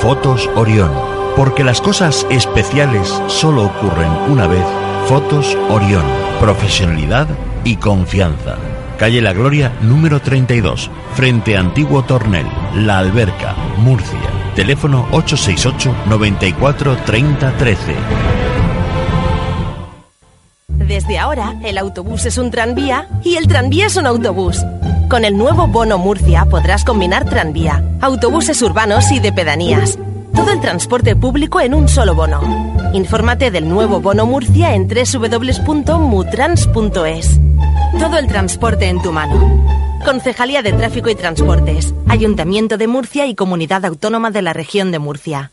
Fotos Orión. Porque las cosas especiales solo ocurren una vez. Fotos Orión. Profesionalidad y confianza. Calle La Gloria, número 32, frente a Antiguo Tornel, La Alberca, Murcia. Teléfono 868 94 30 13. Desde ahora, el autobús es un tranvía y el tranvía es un autobús. Con el nuevo Bono Murcia podrás combinar tranvía, autobuses urbanos y de pedanías. Todo el transporte público en un solo bono. Infórmate del nuevo Bono Murcia en www.mutrans.es. Todo el transporte en tu mano. Concejalía de Tráfico y Transportes, Ayuntamiento de Murcia y Comunidad Autónoma de la Región de Murcia.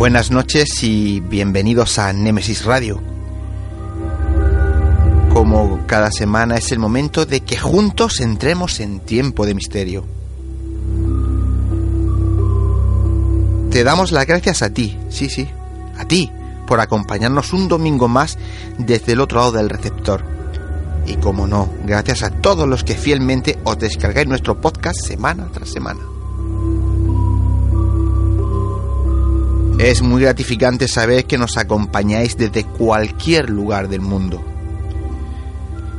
Buenas noches y bienvenidos a Nemesis Radio. Como cada semana es el momento de que juntos entremos en tiempo de misterio. Te damos las gracias a ti, sí, sí, a ti, por acompañarnos un domingo más desde el otro lado del receptor. Y como no, gracias a todos los que fielmente os descargáis nuestro podcast semana tras semana. Es muy gratificante saber que nos acompañáis desde cualquier lugar del mundo.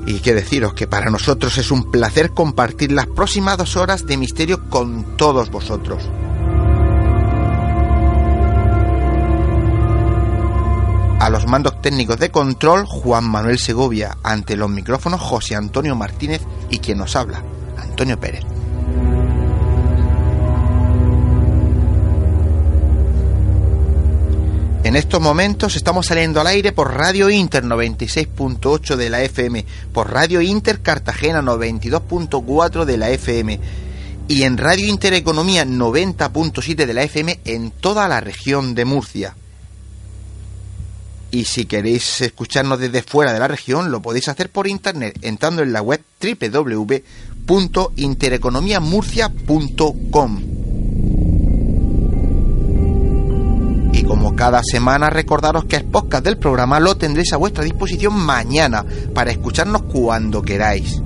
Y qué deciros que para nosotros es un placer compartir las próximas dos horas de misterio con todos vosotros. A los mandos técnicos de control, Juan Manuel Segovia, ante los micrófonos José Antonio Martínez y quien nos habla, Antonio Pérez. En estos momentos estamos saliendo al aire por Radio Inter 96.8 de la FM, por Radio Inter Cartagena 92.4 de la FM y en Radio Inter Economía 90.7 de la FM en toda la región de Murcia. Y si queréis escucharnos desde fuera de la región, lo podéis hacer por internet entrando en la web www.intereconomiamurcia.com. como cada semana, recordaros que el podcast del programa lo tendréis a vuestra disposición mañana para escucharnos cuando queráis.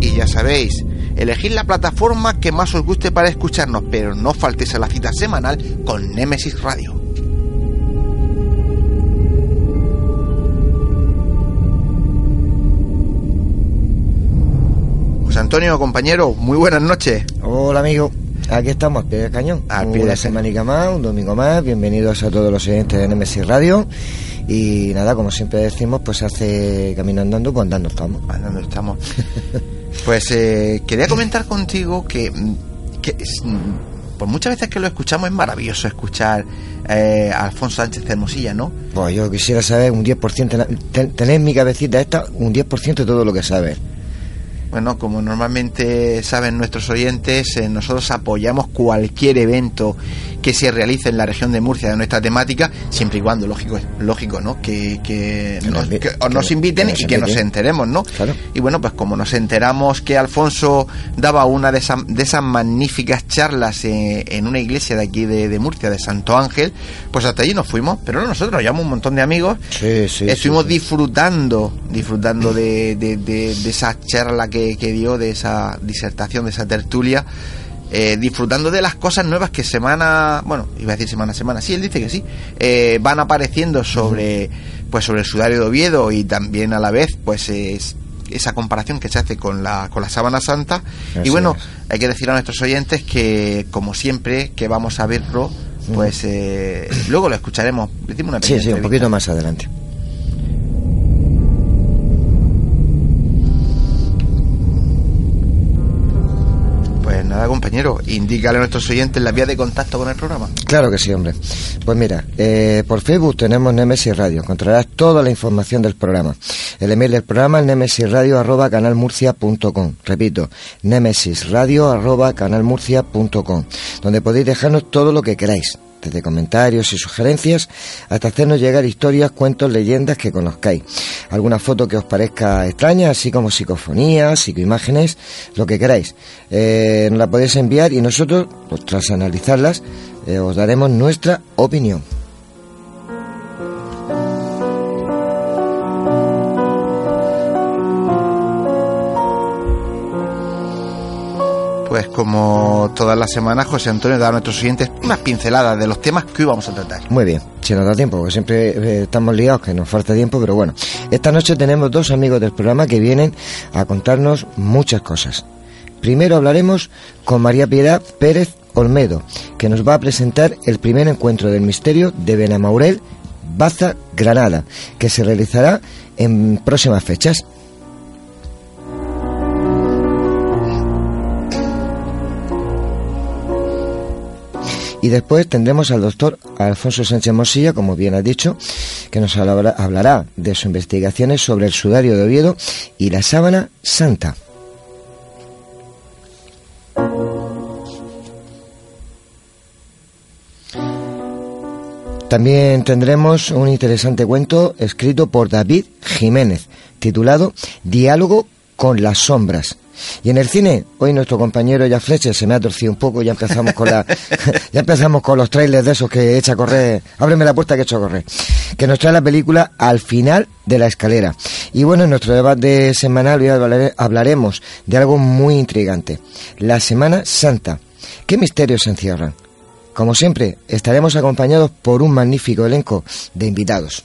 Y ya sabéis, elegid la plataforma que más os guste para escucharnos, pero no faltéis a la cita semanal con Nemesis Radio. Antonio, compañero, muy buenas noches. Hola amigo, aquí estamos al pie del cañón. Al pie Una del semanica más, un domingo más. Bienvenidos a todos los oyentes de Nemesis Radio. Y nada, como siempre decimos, pues hace camino andando, pues andando estamos. Andando estamos. Pues eh, quería comentar contigo que, mm, que es, pues muchas veces que lo escuchamos es maravilloso escuchar eh, a Alfonso Sánchez Hermosilla, ¿no? Pues yo quisiera saber un 10%, na- ten- tener en mi cabecita esta un 10% de todo lo que sabes. Bueno, como normalmente saben nuestros oyentes, eh, nosotros apoyamos cualquier evento que se realice en la región de Murcia de nuestra temática, siempre y cuando, lógico, lógico ¿no? Que, que Que nos, que- inviten nos y que nos enteremos, ¿no? Claro. Y bueno, pues como nos enteramos que Alfonso daba una de, esas de esas magníficas charlas eh, en una iglesia de aquí de, de Murcia, de Santo Ángel, pues hasta allí nos fuimos, pero no nosotros, nos llevamos un montón de amigos Sí, sí. estuvimos sí, disfrutando disfrutando de, de- de- de esa charla que, que dio de esa disertación de esa tertulia eh, disfrutando de las cosas nuevas que semana bueno iba a decir semana a semana sí él dice que sí eh, van apareciendo sobre pues sobre el sudario de Oviedo y también a la vez pues es esa comparación que se hace con la con la sábana santa y bueno es. hay que decir a nuestros oyentes que como siempre que vamos a verlo pues eh, luego lo escucharemos una Sí, sí, un poquito más adelante. Pues nada, compañero, indícale a nuestros oyentes la vía de contacto con el programa. Claro que sí, hombre. Pues mira, eh, por Facebook tenemos Nemesis Radio. Encontrarás toda la información del programa. El email del programa es nemesisradio arroba canalmurcia.com. Repito, nemesisradio arroba canalmurcia.com, donde podéis dejarnos todo lo que queráis, desde comentarios y sugerencias hasta hacernos llegar historias, cuentos, leyendas que conozcáis. Alguna foto que os parezca extraña, así como psicofonías, psicoimágenes, lo que queráis. Eh, nos la podéis enviar y nosotros, pues, tras analizarlas, eh, os daremos nuestra opinión. Pues como todas las semanas, José Antonio da a nuestros oyentes unas pinceladas de los temas que hoy a tratar. Muy bien, si nos da tiempo, porque siempre eh, estamos liados, que nos falta tiempo, pero bueno. Esta noche tenemos dos amigos del programa que vienen a contarnos muchas cosas. Primero hablaremos con María Piedad Pérez Olmedo, que nos va a presentar el primer encuentro del misterio de Benamaurel, Baza, Granada, que se realizará en próximas fechas. Y después tendremos al doctor Alfonso Sánchez Mosilla, como bien ha dicho, que nos hablará, de sus investigaciones sobre el sudario de Oviedo y la sábana santa. También tendremos un interesante cuento escrito por David Jiménez, titulado Diálogo con las sombras. Y en el cine, hoy nuestro compañero ya Fletcher se me ha torcido un poco, ya empezamos con la, ya empezamos con los trailers de esos que echa a correr, ábreme la puerta que echa a correr, que nos trae la película al final de la escalera. Y bueno, en nuestro debate semanal hoy hablare- hablaremos de algo muy intrigante, la Semana Santa. ¿Qué misterios se encierran? Como siempre, estaremos acompañados por un magnífico elenco de invitados.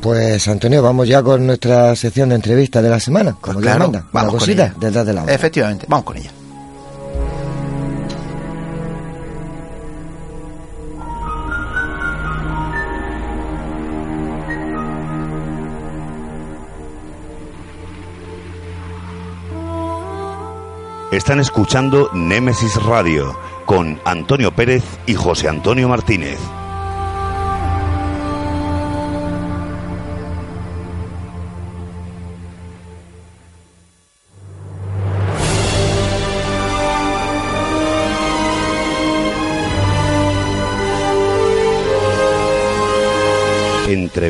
Pues Antonio, vamos ya con nuestra sección de entrevista de la semana, como Pues claro, manda. vamos Una con cosita ella. detrás de la otra. Efectivamente, vamos con ella. Están escuchando Némesis Radio con Antonio Pérez y José Antonio Martínez.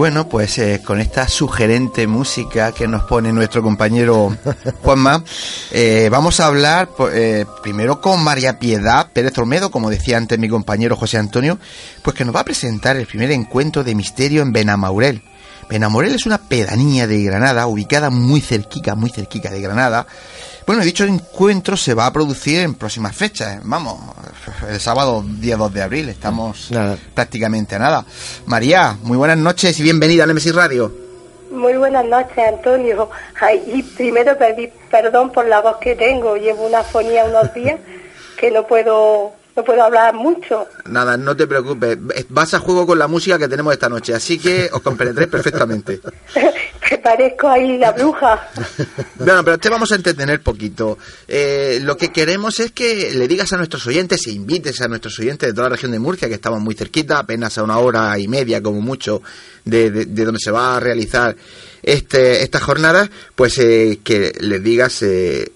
Bueno, pues eh, con esta sugerente música que nos pone nuestro compañero Juanma, eh, vamos a hablar eh, primero con María Piedad Pérez Olmedo, como decía antes mi compañero José Antonio, pues que nos va a presentar el primer encuentro de misterio en Benamaurel. Benamaurel es una pedanía de Granada, ubicada muy cerquica, muy cerquica de Granada. Bueno, dicho encuentro se va a producir en próximas fechas. Vamos, el sábado día 2 de abril, estamos Nada. prácticamente a nada. María, muy buenas noches y bienvenida a Nemesis Radio. Muy buenas noches, Antonio. Ay, y primero pedir perdón por la voz que tengo. Llevo una fonía unos días que no puedo no puedo hablar mucho. Nada, no te preocupes, vas a juego con la música que tenemos esta noche, así que os compenetréis perfectamente. que parezco ahí la bruja. Bueno, pero te vamos a entretener poquito. Eh, lo que queremos es que le digas a nuestros oyentes e invites a nuestros oyentes de toda la región de Murcia, que estamos muy cerquita, apenas a una hora y media como mucho de, de- de donde se va a realizar este, esta jornada, pues eh, que les digas eh,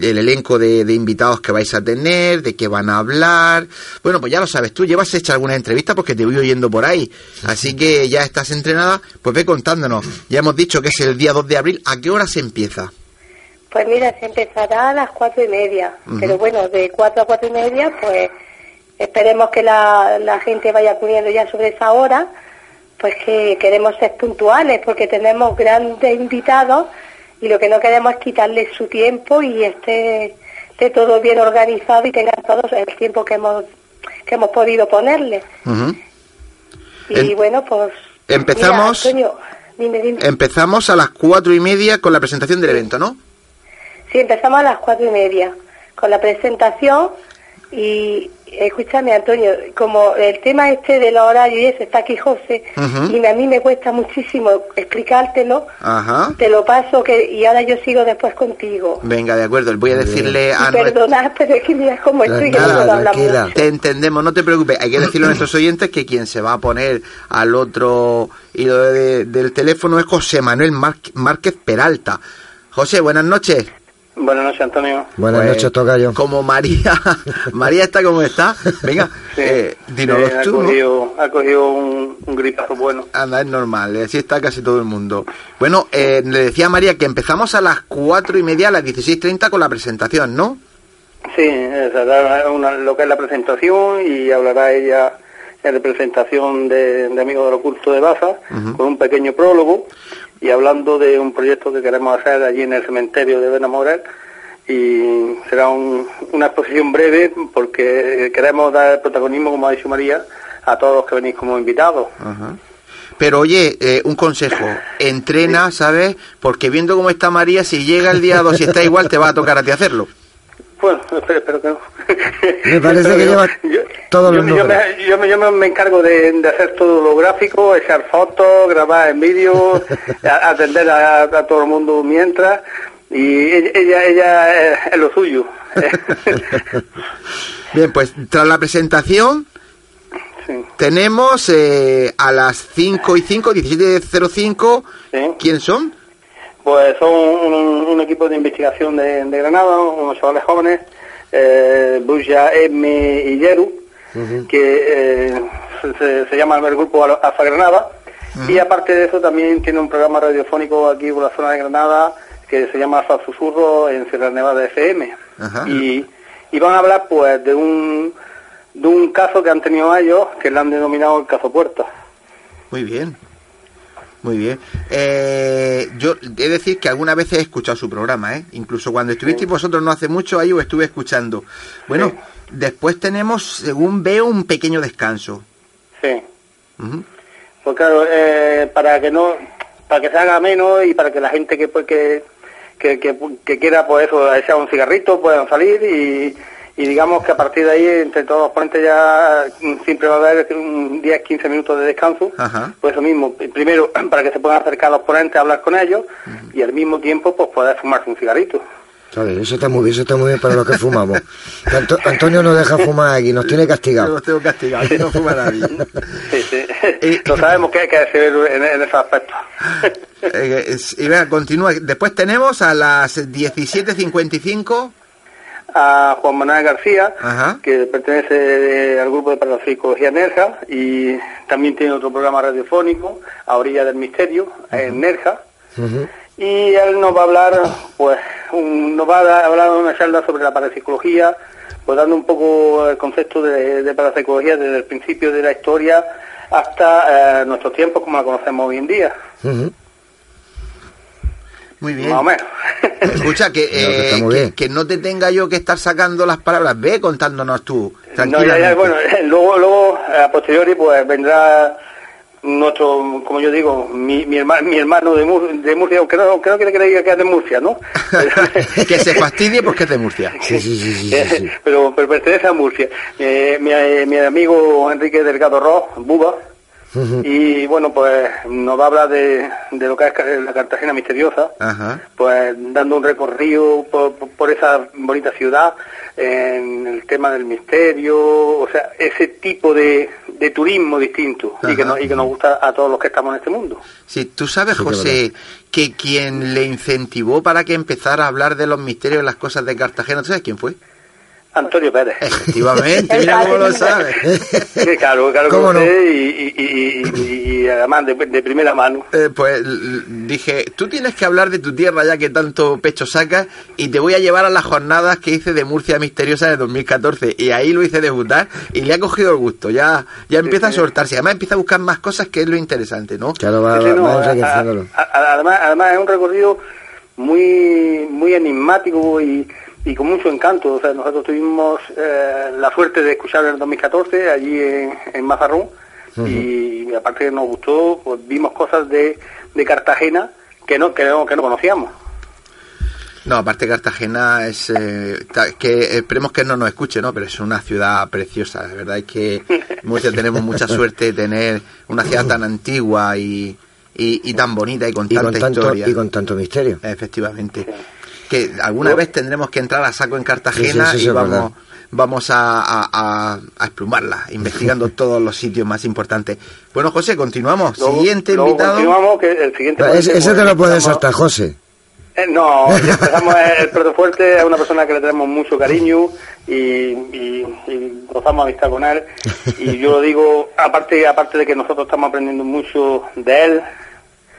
el elenco de, de invitados que vais a tener, de qué van a hablar. Bueno, pues ya lo sabes, tú llevas hecha alguna entrevista porque te voy oyendo por ahí. Así que ya estás entrenada, pues ve contándonos. Ya hemos dicho que es el día 2 de abril. ¿A qué hora se empieza? Pues mira, se empezará a las cuatro y media. Pero bueno, de cuatro a cuatro y media, pues esperemos que la, la gente vaya acudiendo ya sobre esa hora. Pues que queremos ser puntuales porque tenemos grandes invitados y lo que no queremos es quitarles su tiempo y esté, esté todo bien organizado y tengan todos el tiempo que hemos que hemos podido ponerle. Y En- bueno, pues... empezamos- mira, Antonio, dime, dime. Empezamos a las cuatro y media con la presentación del evento, ¿no? Sí, empezamos a las cuatro y media con la presentación y escúchame Antonio, como el tema este del horario y eso está aquí José y a mí me cuesta muchísimo explicártelo, Ajá. te lo paso que y ahora yo sigo después contigo. Venga, de acuerdo. Voy a decirle a perdonad, pero es que mira cómo estoy que no mucho. Te entendemos, no te preocupes. Hay que decirle a nuestros oyentes que quien se va a poner al otro hilo de- del teléfono es José Manuel Márquez- Márquez Peralta. José, buenas noches. Buenas noches, Antonio. Buenas Pues, noches, Tocayo. Como María, María está como está. Venga, Sí, eh, dínoslo sí, ha, cogido, ha cogido un, un gripazo bueno. Anda, es normal, así está casi todo el mundo. Bueno, eh, le decía a María que empezamos a las cuatro y media, a las 16.30 con la presentación, ¿no? Sí, esa era una- lo que es la presentación y hablará ella en representación de, de Amigos del Oculto de Baza, con un pequeño prólogo y hablando de un proyecto que queremos hacer allí en el cementerio de Benamorel y será un- una exposición breve porque queremos dar protagonismo, como ha dicho María, a todos los que venís como invitados. Pero oye, eh, un consejo, entrena, ¿sabes? Porque viendo cómo está María, si llega el día 2 y está igual, te va a tocar a ti hacerlo. Bueno, espero, espero que no. Me parece que lleva Yo- todos yo, los yo me, yo, me, yo me- me encargo de, de hacer todo lo gráfico, echar fotos, grabar en vídeo, a- atender a, a todo el mundo mientras, y ella, ella, ella es, es lo suyo. Bien, pues tras la presentación Sí. tenemos eh, a las 5 y 5, 17.05, Sí. ¿quién son? Pues son un, un equipo de investigación de, de Granada, unos chavales jóvenes eh, Buya, M y Yeru, que eh, se, se llama el grupo Alfa Granada. Y aparte de eso también tiene un programa radiofónico aquí por la zona de Granada que se llama Alfa Susurro en Sierra Nevada FM. Y, y van a hablar pues de un, de un caso que han tenido ellos que le han denominado el caso Puerta. Muy bien. Muy bien. Eh, yo he de decir que algunas veces he escuchado su programa, ¿eh? Incluso cuando estuvisteis vosotros no hace mucho, ahí os estuve escuchando. Bueno, Sí. después tenemos, según veo, un pequeño descanso. Sí. Ujú. Pues claro, eh, para que no, para que se haga menos y para que la gente que pues, que, que, que, que quiera pues eso, echar un cigarrito puedan salir y, y digamos que a partir de ahí entre todos los ponentes ya mm, siempre va a haber un 10-15 minutos de descanso. Ajá. Pues eso mismo, primero para que se puedan acercar a los ponentes a hablar con ellos y al mismo tiempo pues poder fumarse un cigarrito. ¿Sabes? Eso está muy bien, eso está muy bien para los que fumamos. Que Anto- Antonio nos deja fumar aquí, nos tiene Yo castigados. los tengo castigados, que no fuma nadie. Sí, sí. Lo sabemos que hay que hacer en, en ese aspecto. Eh, es- y vea, continúa. Después tenemos a las 17.55. a Juan Manuel García, Ajá. que pertenece al grupo de parapsicología Nerja y también tiene otro programa radiofónico, A Orilla del Misterio, en Nerja. Y él nos va a hablar, pues, un- nos va a hablar una charla sobre la parapsicología, pues dando un poco el concepto de, de parapsicología desde el principio de la historia hasta eh, nuestros tiempos como la conocemos hoy en día. Muy bien. más o menos. Escucha, que, que eh, que, no te tenga yo que estar sacando las palabras. Ve contándonos tú. No, ya, tranquilamente. ya, bueno, luego, luego a posteriori, pues vendrá nuestro, como yo digo, mi, mi, hermano, mi hermano de, Mur- de Murcia, aunque no, creo que le diga que es de Murcia, ¿no? que se fastidie porque es de Murcia. Sí, sí, sí, sí, sí, sí. pero, pero pertenece a Murcia. Eh, mi, eh, mi amigo Enrique Delgado Ross, Buba, Y bueno, pues nos va a hablar de, de lo que es la Cartagena misteriosa, pues dando un recorrido por, por- por esa bonita ciudad, en el tema del misterio, o sea, ese tipo de, de turismo distinto y que, nos, y que nos gusta a todos los que estamos en este mundo. Sí, tú sabes, Sí, José, que quien le incentivó para que empezara a hablar de los misterios y las cosas de Cartagena, ¿tú sabes quién fue? Antonio Pérez. Efectivamente, mira cómo lo sabes. Sí, claro, claro que ¿Cómo no? sé, y, y, y- y- y además de, de primera mano. Eh, pues dije, tú tienes que hablar de tu tierra ya que tanto pecho sacas y te voy a llevar a las jornadas que hice de Murcia Misteriosa de 2014 y ahí lo hice debutar y le ha cogido el gusto, ya ya empieza a soltarse, además empieza a buscar más cosas que es lo interesante, ¿no? Claro, va, Sí, sí, va- no, va a- a- a- además, además es un recorrido muy muy enigmático y, y con mucho encanto. O sea, nosotros tuvimos eh, la suerte de escuchar en el 2014 allí en, en Mazarrón y aparte que nos gustó, pues vimos cosas de, de Cartagena que no, que no que no conocíamos. No, aparte Cartagena es eh, que esperemos que no nos escuche, ¿no? Pero es una ciudad preciosa, la verdad es que Murcia tenemos mucha suerte de tener una ciudad tan antigua y, y, y tan bonita y con Y tanta con, tanto, historia. y con tanto misterio. Efectivamente. Que alguna vez tendremos que entrar a saco en Cartagena Sí, sí, sí, y vamos, vamos a, a, a- a esplumarla, investigando todos los sitios más importantes. Bueno, José, continuamos. Luego- Siguiente luego invitado. Continuamos, que el siguiente Ese, ponente, ese te lo puedes saltar, José. Eh, no, empezamos el plato fuerte, es una persona que le tenemos mucho cariño y, y, y gozamos amistad con él. Y yo lo digo, aparte, aparte de que nosotros estamos aprendiendo mucho de él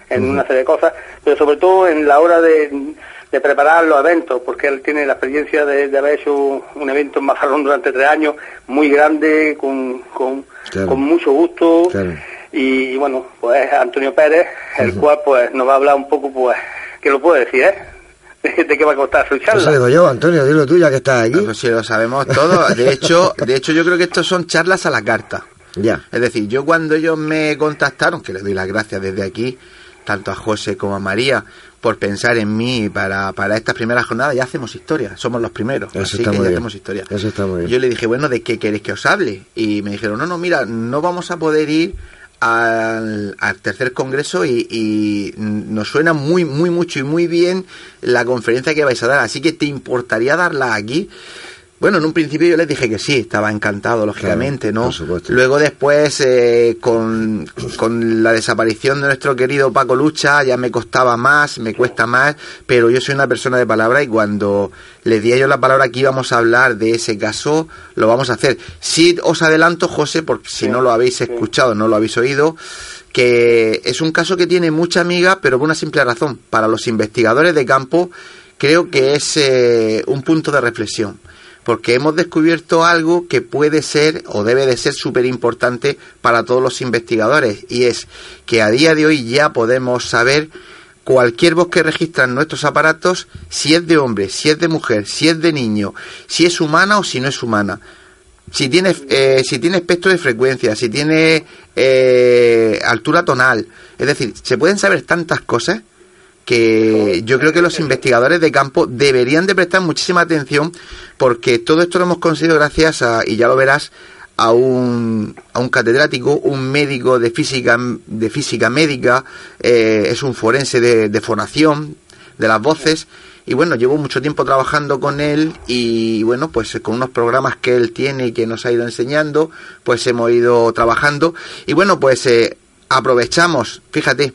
en una serie de cosas, pero sobre todo en la hora de, de preparar los eventos, porque él tiene la experiencia de, de haber hecho un evento en Mazarrón durante tres años, muy grande, con, con, Claro. con mucho gusto. Claro. Y, y bueno, pues Antonio Pérez, el cual pues nos va a hablar un poco, pues, que lo puedo decir, ¿eh? De, qué va a costar su Eso charla. digo yo, Antonio, dilo tú ya que estás aquí. pues sí, lo sabemos todo. De hecho, de hecho, yo creo que estos son charlas a la carta. Ya. Es decir, yo cuando ellos me contactaron, que les doy las gracias desde aquí, tanto a José como a María, por pensar en mí para, para estas primeras jornadas, ya hacemos historia, somos los primeros, Eso así que ya bien. hacemos historia. Eso está muy bien. Yo le dije, bueno, ¿de qué queréis que os hable? Y me dijeron, no, no, mira, no vamos a poder ir al, al tercer congreso y, y nos suena muy, muy mucho y muy bien la conferencia que vais a dar, así que te importaría darla aquí. Bueno, en un principio yo les dije que sí, estaba encantado, lógicamente, Claro, ¿no? por supuesto. Luego después, eh, con, con la desaparición de nuestro querido Paco Lucha, ya me costaba más, me cuesta más, pero yo soy una persona de palabra y cuando les di a ellos la palabra que íbamos a hablar de ese caso, lo vamos a hacer. Sí os adelanto, José, porque si no lo habéis escuchado, no lo habéis oído, que es un caso que tiene mucha amiga, pero por una simple razón. Para los investigadores de campo, creo que es eh, un punto de reflexión porque hemos descubierto algo que puede ser o debe de ser súper importante para todos los investigadores y es que a día de hoy ya podemos saber cualquier voz que registran nuestros aparatos si es de hombre, si es de mujer, si es de niño, si es humana o si no es humana. Si tiene, eh, si tiene espectro de frecuencia, si tiene eh, altura tonal. Es decir, se pueden saber tantas cosas que yo creo que los investigadores de campo deberían de prestar muchísima atención porque todo esto lo hemos conseguido gracias a, y ya lo verás, a un, a un catedrático, un médico de física, de física médica, eh, es un forense de, de fonación de las voces y bueno, llevo mucho tiempo trabajando con él y bueno, pues con unos programas que él tiene y que nos ha ido enseñando, pues hemos ido trabajando y bueno, pues eh, aprovechamos, fíjate,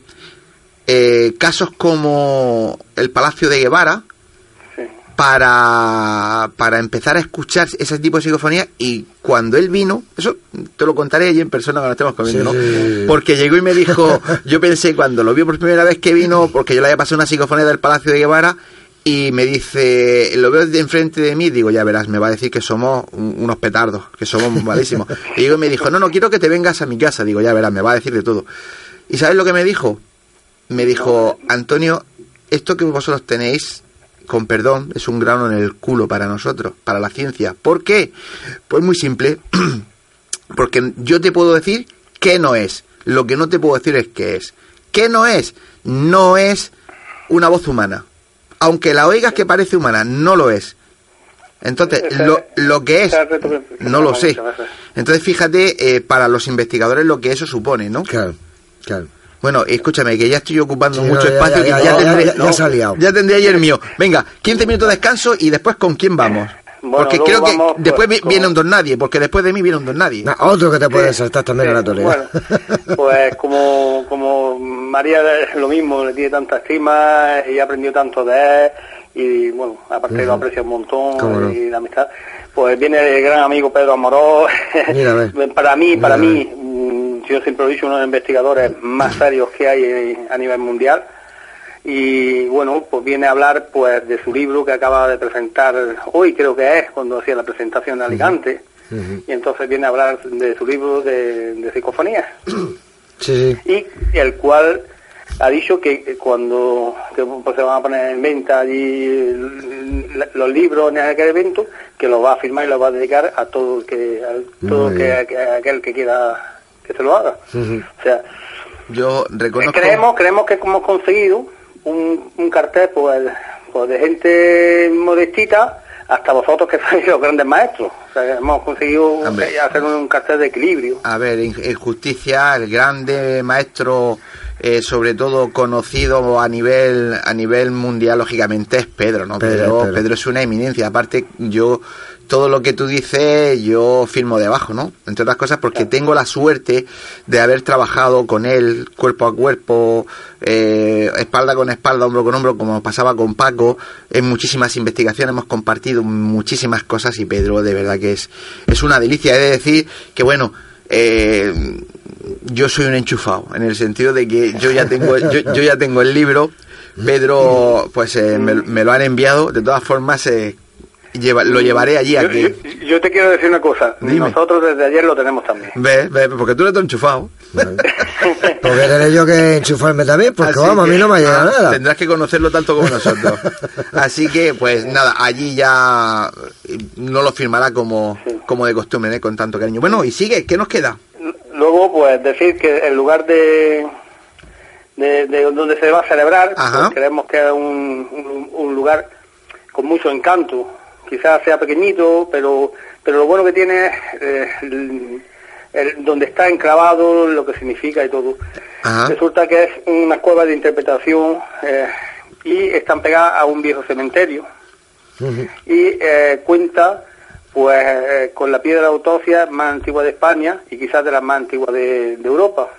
eh, casos como el Palacio de Guevara Sí. para, para empezar a escuchar ese tipo de psicofonía y cuando él vino, eso te lo contaré allí en persona cuando estemos comiendo, Sí, ¿no? sí, sí. Porque llegó y me dijo, yo pensé cuando lo vio por primera vez que vino, porque yo le había pasado una psicofonía del Palacio de Guevara y me dice, lo veo de enfrente de mí, digo, ya verás, me va a decir que somos un- unos petardos, que somos malísimos. Y digo, y me dijo, no, no, quiero que te vengas a mi casa, digo, ya verás, me va a decir de todo. ¿Y sabes lo que me dijo? Me dijo, Antonio, esto que vosotros tenéis, con perdón, es un grano en el culo para nosotros, para la ciencia. ¿Por qué? Pues muy simple, porque yo te puedo decir qué no es, lo que no te puedo decir es qué es. ¿Qué no es? No es una voz humana. Aunque la oigas que parece humana, no lo es. Entonces, lo, lo que es, que- que no lo sé. Entonces, fíjate, eh, para los investigadores lo que eso supone, ¿no? Claro, claro. Bueno, escúchame, que ya estoy ocupando Sí, mucho no, espacio ya- ya- ya, ya- tendré, ya- ya se ha liado. ya tendré ayer mío. Venga, 15 minutos de descanso y después con quién vamos. Bueno, porque creo que vamos, después pues, vi- viene un don nadie, porque después de mí viene un don nadie. Na- otro que te puede saltar también a la torera. Bueno, pues como, como María es lo mismo, le tiene tanta estima y ha aprendido tanto de él y bueno, aparte lo aprecia un montón Cómo no. y la amistad. Pues viene el gran amigo Pedro Amorós. Mira, a ver. para mí, para Mira, mí, yo siempre lo he dicho, uno de los investigadores más serios que hay a nivel mundial. Y bueno, pues viene a hablar pues de su libro que acaba de presentar hoy, creo que es, cuando hacía la presentación en Alicante. Y entonces viene a hablar de su libro de, de psicofonías. Sí, sí. Y el cual ha dicho que cuando que, pues, se van a poner en venta allí los libros en aquel evento, que los va a firmar y los va a dedicar a todo el que, a todo que, que- aquel que quiera que se lo haga. O sea, Yo reconozco... creemos, creemos que hemos conseguido un, un cartel pues, pues, de gente modestita hasta vosotros que sois los grandes maestros. O sea, que hemos conseguido Hombre. hacer un cartel de equilibrio. A ver, en, justicia, el grande maestro, eh, sobre todo conocido a nivel a nivel mundial, lógicamente es Pedro, ¿no? Pedro, Pedro. Pedro es una eminencia. Aparte, yo todo lo que tú dices, yo firmo debajo, ¿no? Entre otras cosas, porque tengo la suerte de haber trabajado con él cuerpo a cuerpo, eh, espalda con espalda, hombro con hombro, como pasaba con Paco, en muchísimas investigaciones hemos compartido muchísimas cosas y Pedro, de verdad que es, es una delicia. He de decir que, bueno, eh, yo soy un enchufado, en el sentido de que yo ya tengo, yo, yo ya tengo el libro, Pedro, pues eh, me, me lo han enviado, de todas formas, eh, lleva- lo llevaré allí a Yo, que... yo- yo te quiero decir una cosa. Dime. Nosotros desde ayer lo tenemos también. Ve, ve, porque tú eres todo enchufado. Porque tener yo que enchufarme también, porque Así vamos, a mí no me ha llegado ah, nada. Tendrás que conocerlo tanto como nosotros. Así que, pues nada, allí ya no lo firmará como, como de costumbre, ¿eh? con tanto cariño. Bueno, y sigue, ¿qué nos queda? Luego, pues decir que el lugar de, de, de donde se va a celebrar, pues, creemos que es un, un- un lugar con mucho encanto. Quizás sea pequeñito, pero pero lo bueno que tiene es eh, el- el- donde está enclavado, lo que significa y todo. Ajá. Resulta que es una cueva de interpretación eh, y están pegadas a un viejo cementerio y eh, cuenta pues eh, con la piedra autopsia más antigua de España y quizás de las más antiguas de, Europa.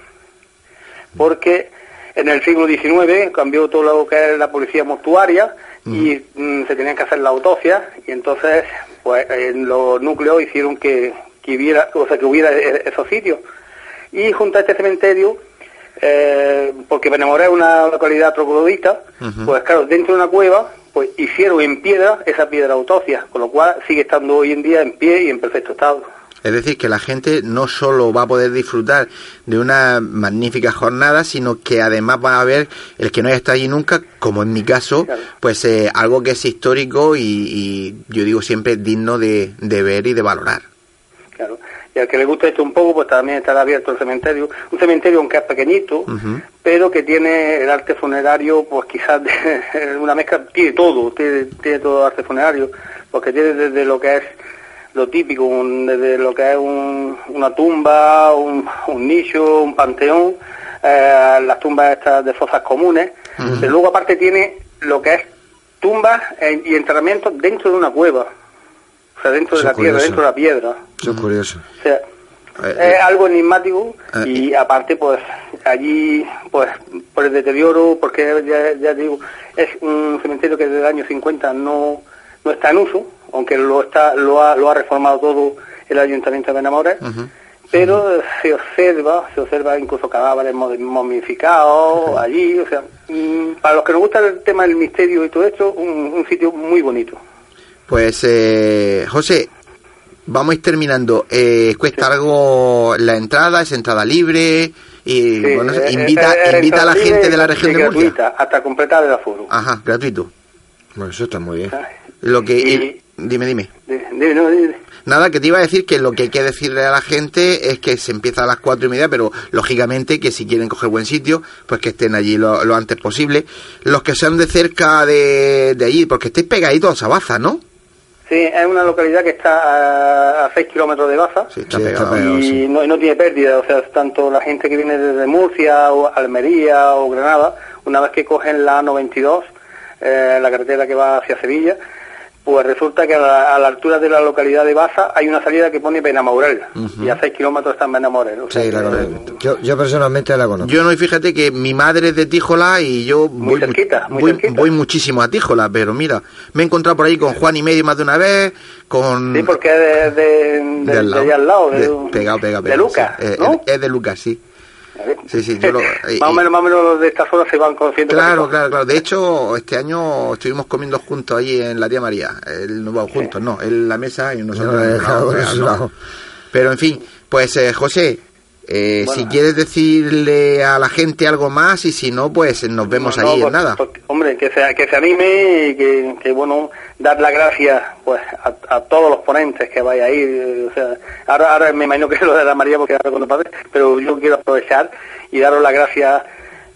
Porque en el siglo XIX cambió todo lo que es la policía mortuaria y mm, se tenían que hacer la autopsia y entonces pues en los núcleos hicieron que, hubiera, o sea, que hubiera e, esos sitios. Y junto a este cementerio, eh, porque Benamoré es una localidad troglodita, pues claro, dentro de una cueva pues hicieron en piedra esa piedra autopsia, con lo cual sigue estando hoy en día en pie y en perfecto estado. Es decir, que la gente no solo va a poder disfrutar de una magnífica jornada, sino que además va a ver el que no haya estado allí nunca, como en mi caso, pues eh, algo que es histórico y, yo digo siempre digno de, de ver y de valorar. Claro y al que le guste esto un poco, pues también estará abierto el cementerio. Un cementerio aunque es pequeñito, pero que tiene el arte funerario, pues quizás de, una mezcla, tiene todo, tiene, todo el arte funerario, porque tiene desde lo que es lo típico, desde lo que es una tumba, un, nicho, un panteón, eh, las tumbas estas de fosas comunes, pero luego aparte tiene lo que es tumbas y enterramientos dentro de una cueva. Sea, dentro de la tierra, dentro de la piedra. Eso es curioso. O sea, eh, es algo enigmático eh, y aparte, pues, allí, pues, por el deterioro, porque ya, ya digo, es un cementerio que desde el año 50 no, no está en uso, aunque lo está lo ha, lo ha reformado todo el Ayuntamiento de Benamores, pero se observa, se observa incluso cadáveres momificados allí, o sea, mm, para los que nos gusta el tema del misterio y todo esto, un sitio muy bonito. Pues, eh, José, vamos a ir terminando. Eh, ¿Cuesta algo la entrada? ¿Es entrada libre? Y, bueno, invita, invita a la gente de la región de Murcia. hasta completar el aforo. Ajá, gratuito. Bueno, eso está muy bien. Lo que, dime, dime. Nada, que te iba a decir que lo que hay que decirle a la gente es que se empieza a las cuatro y media, pero lógicamente que si quieren coger buen sitio, pues que estén allí lo, antes posible. Los que sean de cerca de, de allí, porque estéis pegaditos a Sabaza, ¿no? Sí, es una localidad que está a 6 kilómetros de Baza y, no, tiene pérdida, o sea, tanto la gente que viene desde Murcia o Almería o Granada, una vez que cogen la 92, eh, la carretera que va hacia Sevilla, pues resulta que a la, altura de la localidad de Baza hay una salida que pone Benamaurel y a 6 kilómetros está en Benamaurel. sí, la conozco. Yo, personalmente la conozco. Yo no, y fíjate que mi madre es de Tíjola y yo voy, voy, muchísimo a Tíjola, pero mira, me he encontrado por ahí con Juan y medio más de una vez, con... Sí, porque es de, de, allá al lado, de, pegado, pegado, de Lucas, ¿no? es de Lucas, sí. Sí, sí, yo lo, más, o menos, más o menos de estas horas se van conociendo. Claro, claro, claro. De hecho, este año estuvimos comiendo juntos ahí en la tía María. El, no, juntos, no, en la mesa y nosotros. Pero en fin, pues eh, José, eh, Si quieres decirle a la gente algo más y si no, pues nos vemos ahí en pues, nada. Pues, hombre, que se, que se anime y que, bueno, dar las gracias pues a, todos los ponentes que vaya a ir. O sea, ahora, ahora me imagino que lo de la María porque ahora cuando pase, pero yo quiero aprovechar y daros las gracias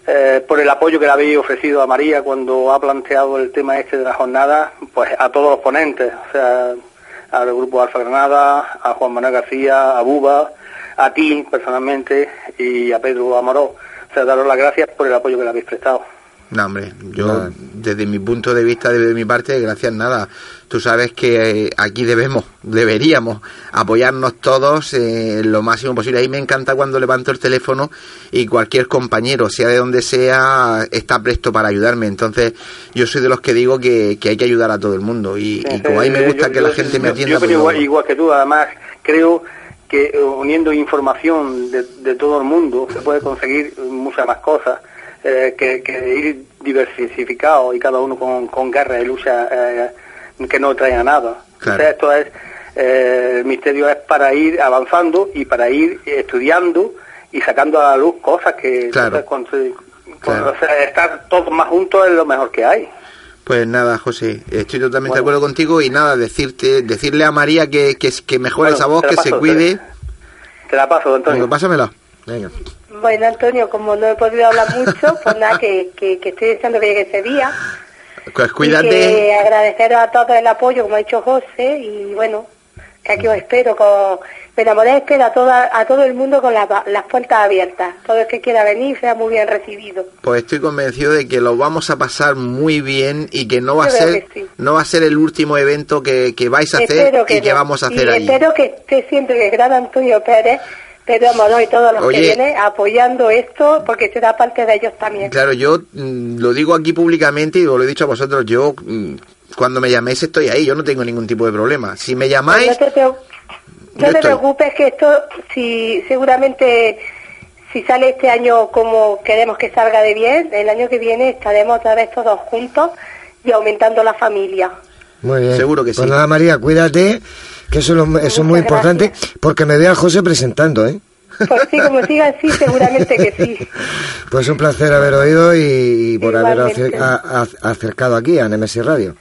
eh, por el apoyo que le habéis ofrecido a María cuando ha planteado el tema este de la jornada, pues a todos los ponentes, o sea, al grupo Alfa Granada, a Juan Manuel García, a Buba, a ti personalmente y a Pedro Amoró. O sea, daros las gracias por el apoyo que le habéis prestado. No, hombre, yo desde mi punto de vista, desde mi parte, gracias nada. Tú sabes que eh, aquí debemos, deberíamos apoyarnos todos eh, lo máximo posible. Ahí me encanta cuando levanto el teléfono y cualquier compañero, sea de donde sea, está presto para ayudarme. Entonces, yo soy de los que digo que, hay que ayudar a todo el mundo. Y, como a mí me gusta que la gente me atienda. Yo, yo pues igual que tú, además, creo que eh, uniendo información de, todo el mundo se puede conseguir muchas más cosas eh, que, ir diversificado y cada uno con, con guerra y lucha eh, que no trae a nada. esto es, el misterio es para ir avanzando y para ir estudiando y sacando a la luz cosas que claro. estar todos más juntos es lo mejor que hay. Pues nada, José, estoy totalmente de acuerdo contigo y nada, decirte, decirle a María que, que, que mejore esa voz, que se cuide. Te, la paso, Antonio. pásamela. Venga. Bueno, Antonio, como no he podido hablar mucho, pues nada, que, que, estoy deseando que llegue ese día. Pues cuídate. Y agradecer a todos el apoyo, como ha dicho José, y bueno, que aquí os espero con, Benamoré espera a, toda, a todo el mundo con las puertas abiertas. Todo el que quiera venir sea muy bien recibido. Pues estoy convencido de que lo vamos a pasar muy bien y que no va a ser no va a ser el último evento que, vais a hacer y que vamos a hacer y Espero que esté siempre el gran Antonio Pérez Pedro Morón y todos los que vienen apoyando esto porque será parte de ellos también. Claro, yo mm, lo digo aquí públicamente y lo he dicho a vosotros, yo mm, cuando me llaméis estoy ahí, yo no tengo ningún tipo de problema. Si me llamáis... No te, preocupes que esto, si seguramente si sale este año como queremos que salga de bien, el año que viene estaremos otra vez todos juntos y aumentando la familia. Muy bien. Seguro que pues sí. nada, María, cuídate, que eso, es muy importante, porque me veo a José presentando, ¿eh? Pues sí, como siga así, seguramente que sí. Pues un placer haber oído y, por haber acercado aquí a Nemesis Radio.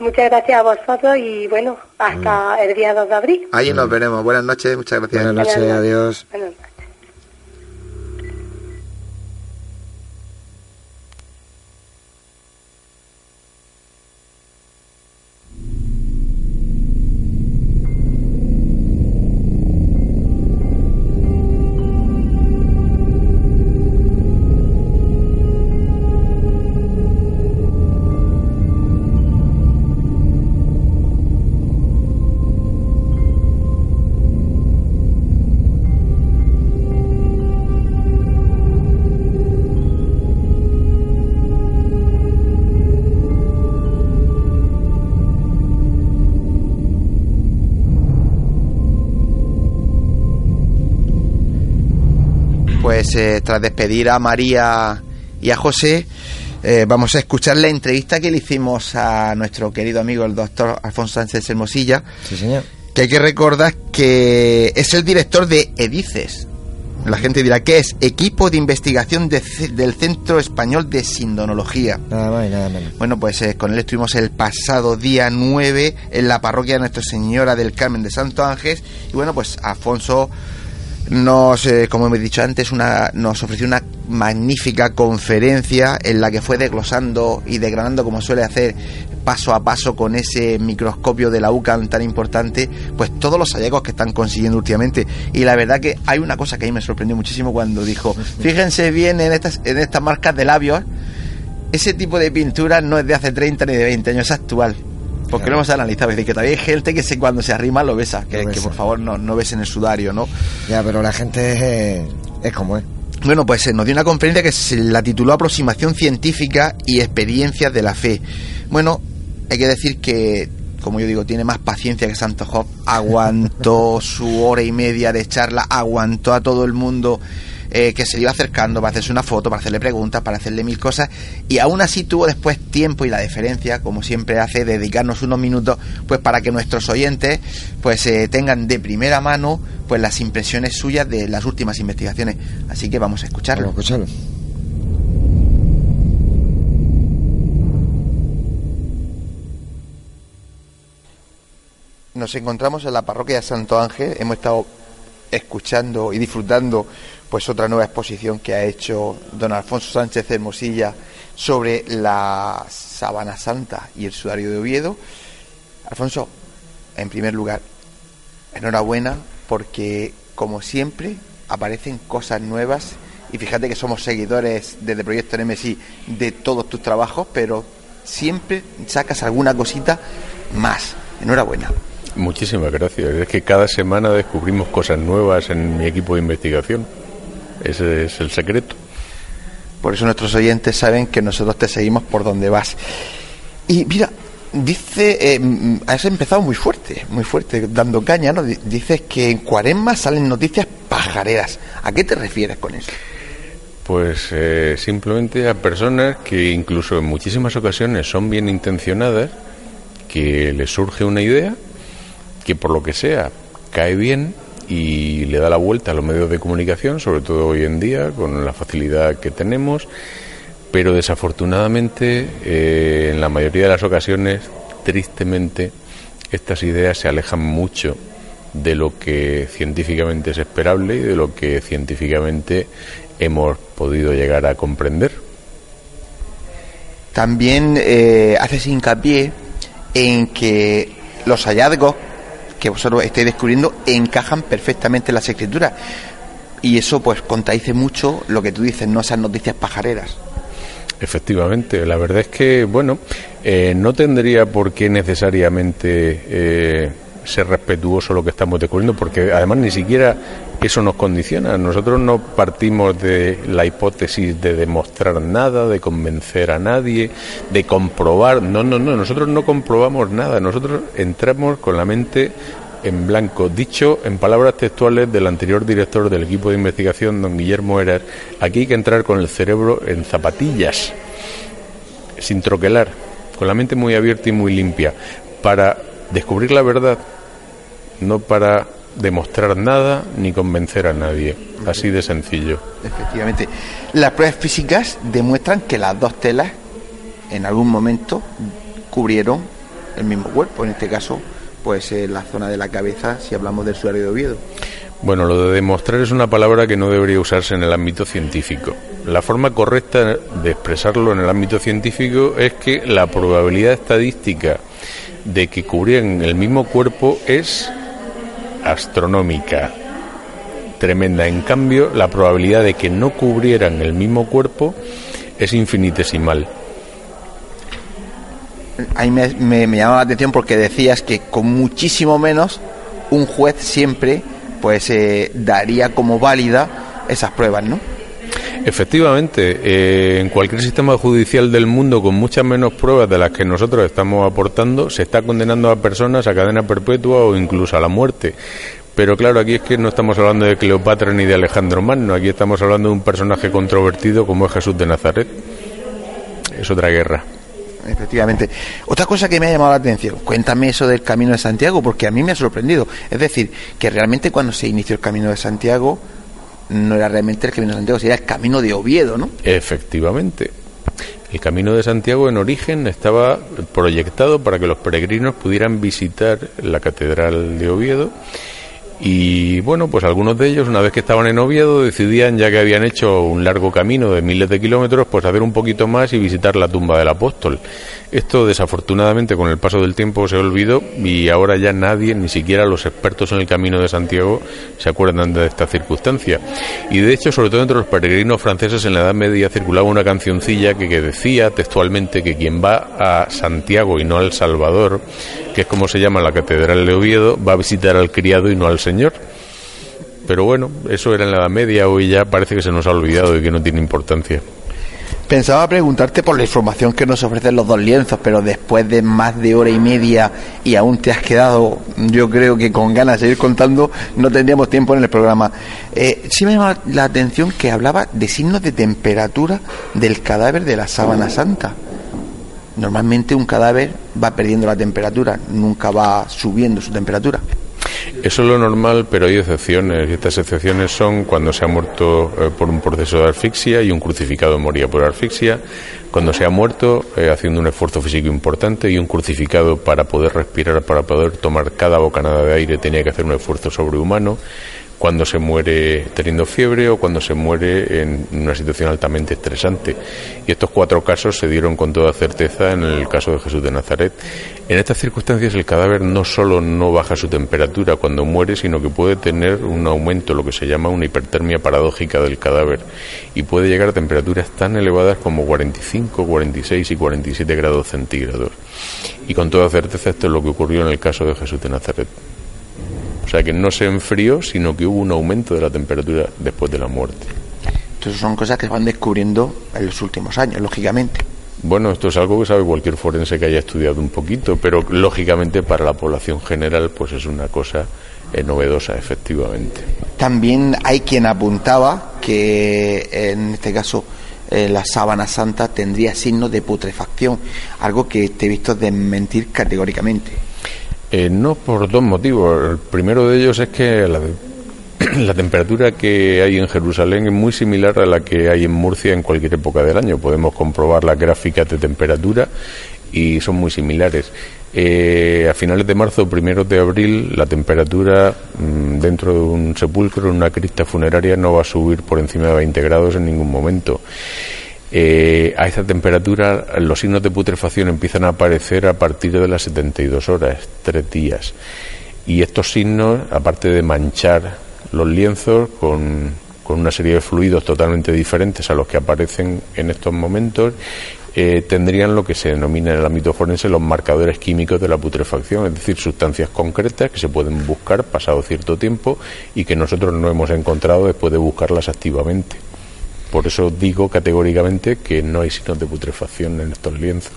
Muchas gracias a vosotros y bueno, hasta mm. el día 2 de abril. Ahí nos veremos. Buenas noches, muchas gracias. Buenas noches, adiós. Pues, eh, tras despedir a María y a José, eh, vamos a escuchar la entrevista que le hicimos a nuestro querido amigo el doctor Alfonso Sánchez Hermosilla. Sí, señor. Que hay que recordar que es el director de EDICES. La gente dirá, ¿qué es? Equipo de Investigación del Centro Español de Sindonología. Nada más y nada menos. Bueno, pues eh, con él estuvimos el pasado día 9 en la parroquia de Nuestra Señora del Carmen de Santo Ángel. Y bueno, pues Alfonso nos, eh, como hemos dicho antes, una, nos ofreció una magnífica conferencia en la que fue desglosando y desgranando, como suele hacer, paso a paso con ese microscopio de la UCAM tan importante, pues todos los hallazgos que están consiguiendo últimamente. Y la verdad que hay una cosa que a mí me sorprendió muchísimo cuando dijo, fíjense bien en estas, en estas marcas de labios, ese tipo de pintura no es de hace 30 ni de 20 años, es actual. Porque lo hemos analizado, es decir, que todavía hay gente que cuando se arrima lo besa, que, por favor no, no besen el sudario, ¿no? Ya, pero la gente es, como es. Bueno, pues eh, nos dio una conferencia que se la tituló Aproximación científica y experiencias de la fe. Bueno, hay que decir que, como yo digo, tiene más paciencia que Santo Job. Aguantó su hora y media de charla, aguantó a todo el mundo eh, que se le iba acercando para hacerse una foto, para hacerle preguntas, para hacerle mil cosas, y aún así tuvo después tiempo y la deferencia, como siempre hace, de dedicarnos unos minutos, pues para que nuestros oyentes pues eh, tengan de primera mano pues las impresiones suyas de las últimas investigaciones. Así que vamos a escucharlo. Vamos a escucharlo. Nos encontramos en la parroquia de Santo Ángel, hemos estado escuchando y disfrutando pues otra nueva exposición que ha hecho don Alfonso Sánchez Hermosilla sobre la Sabana Santa y el sudario de Oviedo. Alfonso, en primer lugar, enhorabuena porque como siempre aparecen cosas nuevas y fíjate que somos seguidores desde Proyecto NMSI de todos tus trabajos, pero siempre sacas alguna cosita más. Enhorabuena. Muchísimas gracias. Es que cada semana descubrimos cosas nuevas en mi equipo de investigación. Ese es el secreto. Por eso nuestros oyentes saben que nosotros te seguimos por donde vas. Y mira, dice, eh, has empezado muy fuerte, muy fuerte, dando caña, ¿no? Dices que en Cuaresma salen noticias pajareras. ¿A qué te refieres con eso? Pues eh, simplemente a personas que incluso en muchísimas ocasiones son bien intencionadas, que les surge una idea, que por lo que sea cae bien y le da la vuelta a los medios de comunicación, sobre todo hoy en día, con la facilidad que tenemos, pero desafortunadamente, eh, en la mayoría de las ocasiones, tristemente, estas ideas se alejan mucho de lo que científicamente es esperable y de lo que científicamente hemos podido llegar a comprender. También eh, haces hincapié en que los hallazgos que vosotros estáis descubriendo encajan perfectamente en las escrituras. Y eso pues contradice mucho lo que tú dices, no esas noticias pajareras. Efectivamente, la verdad es que, bueno, eh, no tendría por qué necesariamente eh, ser respetuoso lo que estamos descubriendo, porque además ni siquiera eso nos condiciona. Nosotros no partimos de la hipótesis de demostrar nada, de convencer a nadie, de comprobar. No, no, no, nosotros no comprobamos nada. Nosotros entramos con la mente en blanco. Dicho en palabras textuales del anterior director del equipo de investigación, don Guillermo Herer, aquí hay que entrar con el cerebro en zapatillas, sin troquelar, con la mente muy abierta y muy limpia, para descubrir la verdad, no para demostrar nada ni convencer a nadie. Así de sencillo. Efectivamente. Las pruebas físicas demuestran que las dos telas en algún momento cubrieron el mismo cuerpo, en este caso pues la zona de la cabeza si hablamos del sudario de Oviedo. Bueno, lo de demostrar es una palabra que no debería usarse en el ámbito científico. La forma correcta de expresarlo en el ámbito científico es que la probabilidad estadística de que cubrieran el mismo cuerpo es astronómica, tremenda. En cambio, la probabilidad de que no cubrieran el mismo cuerpo es infinitesimal ahí me, me, la atención porque decías que con muchísimo menos un juez siempre pues eh, daría como válida esas pruebas, ¿no? Efectivamente, eh, en cualquier sistema judicial del mundo con muchas menos pruebas de las que nosotros estamos aportando, se está condenando a personas a cadena perpetua o incluso a la muerte. Pero claro, aquí es que no estamos hablando de Cleopatra ni de Alejandro Magno, aquí estamos hablando de un personaje controvertido como es Jesús de Nazaret. Es otra guerra efectivamente. Otra cosa que me ha llamado la atención, cuéntame eso del Camino de Santiago, porque a mí me ha sorprendido. Es decir, que realmente cuando se inició el Camino de Santiago, no era realmente el Camino de Santiago, sería el Camino de Oviedo, ¿no? Efectivamente. El Camino de Santiago en origen estaba proyectado para que los peregrinos pudieran visitar la Catedral de Oviedo y bueno, pues algunos de ellos, una vez que estaban en Oviedo, decidían, ya que habían hecho un largo camino de miles de kilómetros, pues hacer un poquito más y visitar la tumba del apóstol. Esto desafortunadamente con el paso del tiempo se olvidó y ahora ya nadie, ni siquiera los expertos en el camino de Santiago, se acuerdan de esta circunstancia. Y de hecho, sobre todo entre los peregrinos franceses en la Edad Media circulaba una cancioncilla que, que decía textualmente que quien va a Santiago y no al Salvador, que es como se llama la Catedral de Oviedo, va a visitar al criado y no al Señor. Pero bueno, eso era en la Edad Media, hoy ya parece que se nos ha olvidado y que no tiene importancia. Pensaba preguntarte por la información que nos ofrecen los dos lienzos, pero después de más de hora y media y aún te has quedado, yo creo que con ganas de seguir contando, no tendríamos tiempo en el programa. Eh, sí me llama la atención que hablaba de signos de temperatura del cadáver de la sábana santa. Normalmente un cadáver va perdiendo la temperatura, nunca va subiendo su temperatura. Eso es lo normal, pero hay excepciones. Y estas excepciones son cuando se ha muerto eh, por un proceso de asfixia y un crucificado moría por asfixia, cuando se ha muerto eh, haciendo un esfuerzo físico importante y un crucificado para poder respirar, para poder tomar cada bocanada de aire tenía que hacer un esfuerzo sobrehumano cuando se muere teniendo fiebre o cuando se muere en una situación altamente estresante. Y estos cuatro casos se dieron con toda certeza en el caso de Jesús de Nazaret. En estas circunstancias el cadáver no solo no baja su temperatura cuando muere, sino que puede tener un aumento, lo que se llama una hipertermia paradójica del cadáver, y puede llegar a temperaturas tan elevadas como 45, 46 y 47 grados centígrados. Y con toda certeza esto es lo que ocurrió en el caso de Jesús de Nazaret. O sea que no se enfrió, sino que hubo un aumento de la temperatura después de la muerte. Entonces son cosas que se van descubriendo en los últimos años, lógicamente. Bueno, esto es algo que sabe cualquier forense que haya estudiado un poquito, pero lógicamente para la población general pues es una cosa eh, novedosa, efectivamente. También hay quien apuntaba que en este caso eh, la sábana santa tendría signos de putrefacción, algo que te he visto desmentir categóricamente. Eh, no por dos motivos. El primero de ellos es que la, temperatura que hay en Jerusalén es muy similar a la que hay en Murcia en cualquier época del año. Podemos comprobar las gráficas de temperatura y son muy similares. Eh, a finales de marzo, primeros de abril, la temperatura mm, dentro de un sepulcro, en una crista funeraria, no va a subir por encima de 20 grados en ningún momento. Eh, a esa temperatura los signos de putrefacción empiezan a aparecer a partir de las 72 horas, tres días. Y estos signos, aparte de manchar los lienzos con, con una serie de fluidos totalmente diferentes a los que aparecen en estos momentos, eh, tendrían lo que se denomina en el ámbito forense los marcadores químicos de la putrefacción, es decir, sustancias concretas que se pueden buscar pasado cierto tiempo y que nosotros no hemos encontrado después de buscarlas activamente. Por eso digo categóricamente que no hay signos de putrefacción en estos lienzos.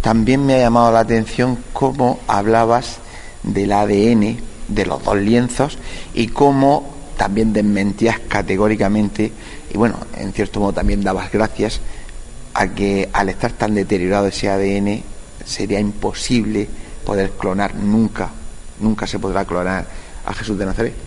También me ha llamado la atención cómo hablabas del ADN de los dos lienzos y cómo también desmentías categóricamente y bueno, en cierto modo también dabas gracias a que al estar tan deteriorado ese ADN sería imposible poder clonar nunca, nunca se podrá clonar a Jesús de Nazaret.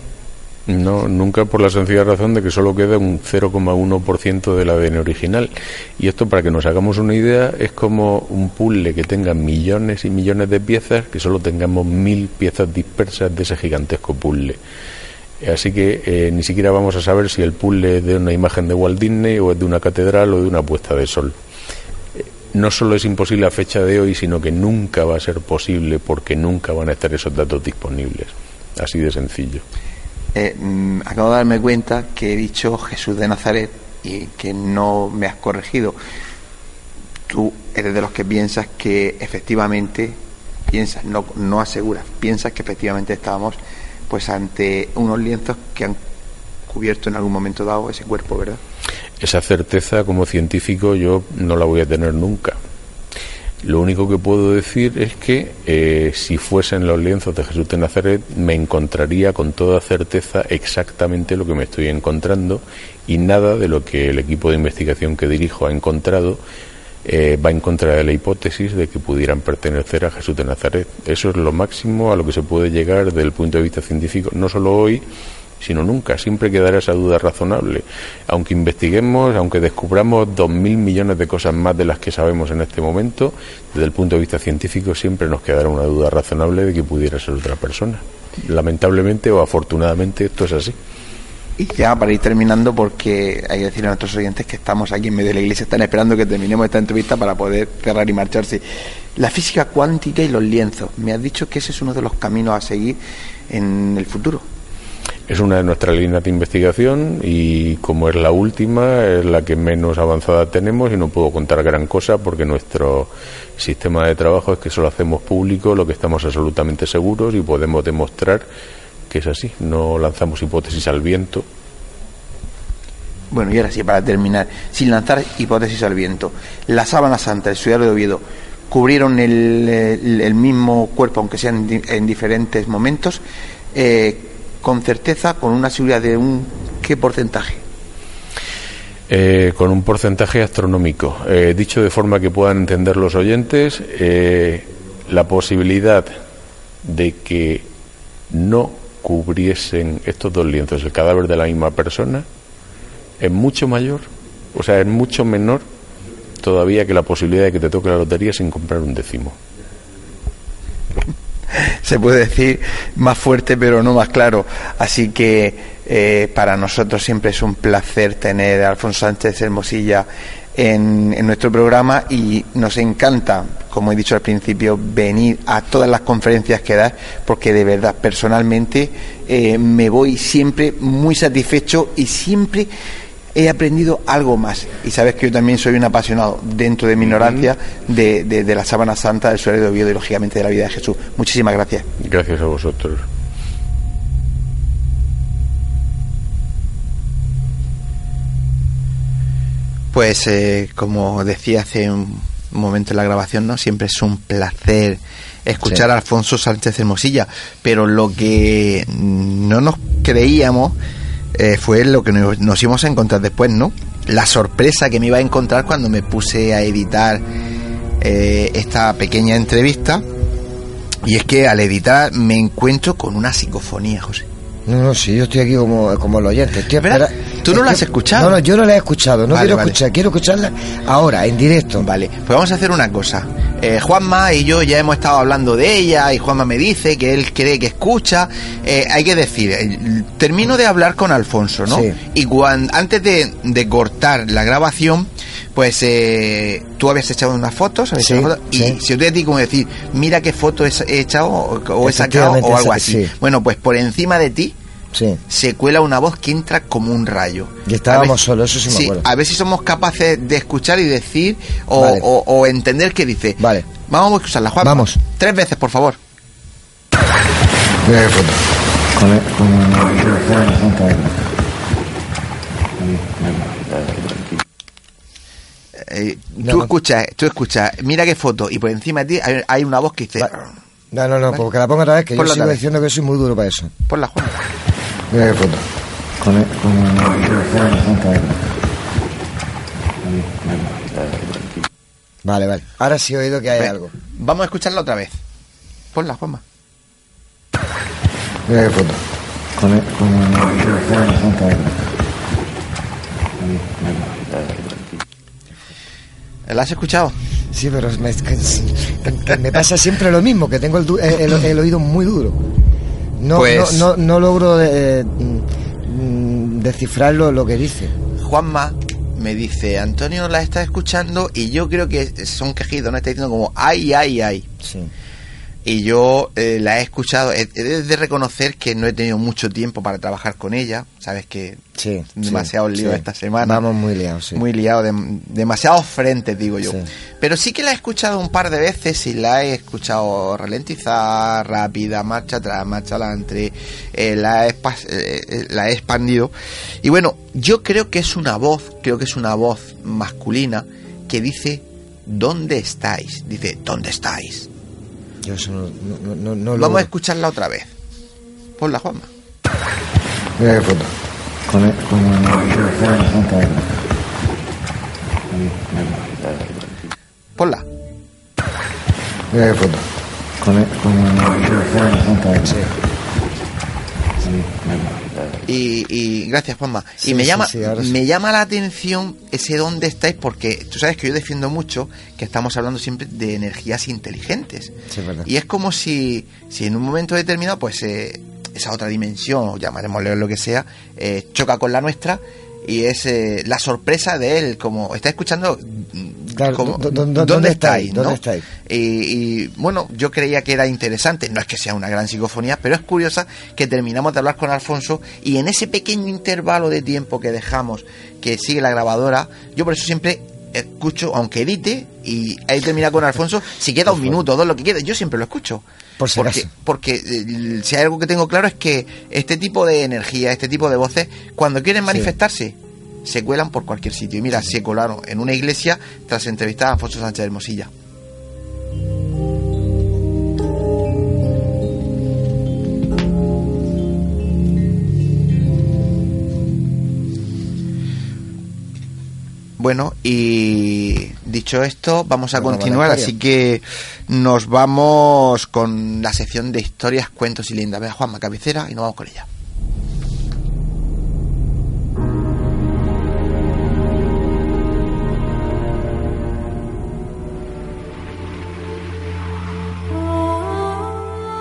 No, nunca por la sencilla razón de que solo queda un 0,1% del ADN original. Y esto, para que nos hagamos una idea, es como un puzzle que tenga millones y millones de piezas, que solo tengamos mil piezas dispersas de ese gigantesco puzzle. Así que eh, ni siquiera vamos a saber si el puzzle es de una imagen de Walt Disney o es de una catedral o de una puesta de sol. Eh, no solo es imposible a fecha de hoy, sino que nunca va a ser posible porque nunca van a estar esos datos disponibles. Así de sencillo. Eh, mm, acabo de darme cuenta que he dicho Jesús de Nazaret y que no me has corregido. Tú eres de los que piensas que efectivamente, piensas, no, no aseguras, piensas que efectivamente estábamos pues ante unos lienzos que han cubierto en algún momento dado ese cuerpo, ¿verdad? Esa certeza como científico yo no la voy a tener nunca. Lo único que puedo decir es que eh, si fuesen los lienzos de Jesús de Nazaret, me encontraría con toda certeza exactamente lo que me estoy encontrando y nada de lo que el equipo de investigación que dirijo ha encontrado eh, va en contra de la hipótesis de que pudieran pertenecer a Jesús de Nazaret. Eso es lo máximo a lo que se puede llegar desde el punto de vista científico, no solo hoy, sino nunca. Siempre quedará esa duda razonable. Aunque investiguemos, aunque descubramos dos mil millones de cosas más de las que sabemos en este momento, desde el punto de vista científico siempre nos quedará una duda razonable de que pudiera ser otra persona. Lamentablemente o afortunadamente esto es así. Y ya para ir terminando, porque hay que decir a nuestros oyentes que estamos aquí en medio de la iglesia, están esperando que terminemos esta entrevista para poder cerrar y marcharse. La física cuántica y los lienzos. Me has dicho que ese es uno de los caminos a seguir en el futuro. Es una de nuestras líneas de investigación y como es la última, es la que menos avanzada tenemos y no puedo contar gran cosa porque nuestro sistema de trabajo es que solo hacemos público lo que estamos absolutamente seguros y podemos demostrar que es así. No lanzamos hipótesis al viento. Bueno, y ahora sí, para terminar, sin lanzar hipótesis al viento, la sábana santa, el sudario de Oviedo, cubrieron el, el, mismo cuerpo, aunque sean en diferentes momentos. Eh, con certeza, con una seguridad de un qué porcentaje? Eh, con un porcentaje astronómico. Eh, dicho de forma que puedan entender los oyentes, eh, la posibilidad de que no cubriesen estos dos lienzos el cadáver de la misma persona es mucho mayor, o sea, es mucho menor todavía que la posibilidad de que te toque la lotería sin comprar un décimo se puede decir más fuerte pero no más claro. Así que eh, para nosotros siempre es un placer tener a Alfonso Sánchez Hermosilla en, nuestro programa y nos encanta, como he dicho al principio, venir a todas las conferencias que das porque de verdad personalmente eh, me voy siempre muy satisfecho y siempre he aprendido algo más. Y sabes que yo también soy un apasionado, dentro de mi ignorancia, de, de, la sábana santa, del suelo de Oviedo y lógicamente de la vida de Jesús. Muchísimas gracias. Gracias a vosotros. Pues eh, como decía hace un momento en la grabación, ¿no? Siempre es un placer escuchar sí. a Alfonso Sánchez Hermosilla, pero lo que no nos creíamos eh, fue lo que nos, íbamos a encontrar después, ¿no? La sorpresa que me iba a encontrar cuando me puse a editar eh, esta pequeña entrevista. Y es que al editar me encuentro con una psicofonía, José. No, no, sí, yo estoy aquí como, como el oyente. Estoy espera, ¿Tú no la has escuchado? No, no, yo no la he escuchado. No vale, quiero vale. escuchar, quiero escucharla ahora, en directo. Vale, pues vamos a hacer una cosa. Eh, Juanma y yo ya hemos estado hablando de ella y Juanma me dice que él cree que escucha. Eh, hay que decir, eh, termino de hablar con Alfonso, ¿no? Sí. Y cuando, antes de, de cortar la grabación, Pues eh, tú habías echado unas fotos, Sí, echado fotos, sí. y si yo te di como decir, mira qué foto he echado o, o he sacado o algo así. sí. Bueno, pues por encima de ti Sí. se cuela una voz que entra como un rayo. Y estábamos solos, eso sí me acuerdo. a ver si somos capaces de escuchar y decir o, Vale. o- o entender qué dice. Vale. Vamos a escucharla, Juan. Vamos. Tres veces, por favor. Mira qué foto. Con el- con- Eh, No, tú no. escuchas, tú escuchas, mira qué foto y por encima de ti hay, hay una voz que dice, Va- No, no, no, porque la pongo otra vez, que yo sigo vez. diciendo que soy muy duro para eso. ponla Juan. Mira qué foto. Con el- Vale, vale. Ahora sí he oído que hay Ve, algo. Vamos a escucharla otra vez. Ponla, Juanma. Mira qué foto. Con el- ¿La has escuchado? Sí, pero me, me pasa siempre lo mismo, que tengo el, du- el- el- el oído muy duro. No, Pues- no, no, no logro eh, mm, descifrar lo, lo que dice. Juanma me dice, Antonio la está escuchando y yo creo que son quejidos, no está diciendo como, ay, ay, ay. Sí. Y yo eh, la he escuchado, he, he de reconocer que no he tenido mucho tiempo para trabajar con ella, sabes que Sí, demasiado sí, lío sí. esta semana. Vamos muy liados, sí. Muy liado, dem- demasiados frentes, digo yo. Pero sí que la he escuchado un par de veces y la he escuchado ralentizar, rápida, marcha atrás, marcha adelante, eh, la, he eh, eh, la he expandido. Y bueno, yo creo que es una voz, creo que es una voz masculina que dice, ¿dónde estáis? Dice, ¿dónde estáis? Yo eso no, no, no, Vamos logro. a escucharla otra vez. Ponla, Juanma. Mira qué foto. Con el- Ponla. Mira qué foto. Con el- Sí. Y, y gracias, Juanma. Sí, y me sí, llama, sí, me llama la atención ese dónde estáis, porque tú sabes que yo defiendo mucho que estamos hablando siempre de energías inteligentes. Y es como si, si en un momento determinado, pues eh, esa otra dimensión, o llamaremosle lo que sea, eh, choca con la nuestra y es eh, la sorpresa de él, como está escuchando. Mm, Claro, como, ¿dó- dó- dónde estáis? no? ¿Dónde estáis? Y, y, bueno, yo creía que era interesante, no es que sea una gran psicofonía, pero es curiosa que terminamos de hablar con Alfonso y en ese pequeño intervalo de tiempo que dejamos que sigue la grabadora, yo por eso siempre escucho, aunque edite y ahí termina con Alfonso, si queda un minuto dos, lo que quede, yo siempre lo escucho. Por si porque, porque eh, si hay algo que tengo claro es que este tipo de energía, este tipo de voces, cuando quieren manifestarse, se cuelan por cualquier sitio. Y mira, se colaron en una iglesia tras entrevistar a Alfonso Sánchez Hermosilla. Bueno, y dicho esto, vamos a a continuar, así que nos vamos con la sección de historias, cuentos y lindas. Vea Juanma cabecera y nos vamos con ella.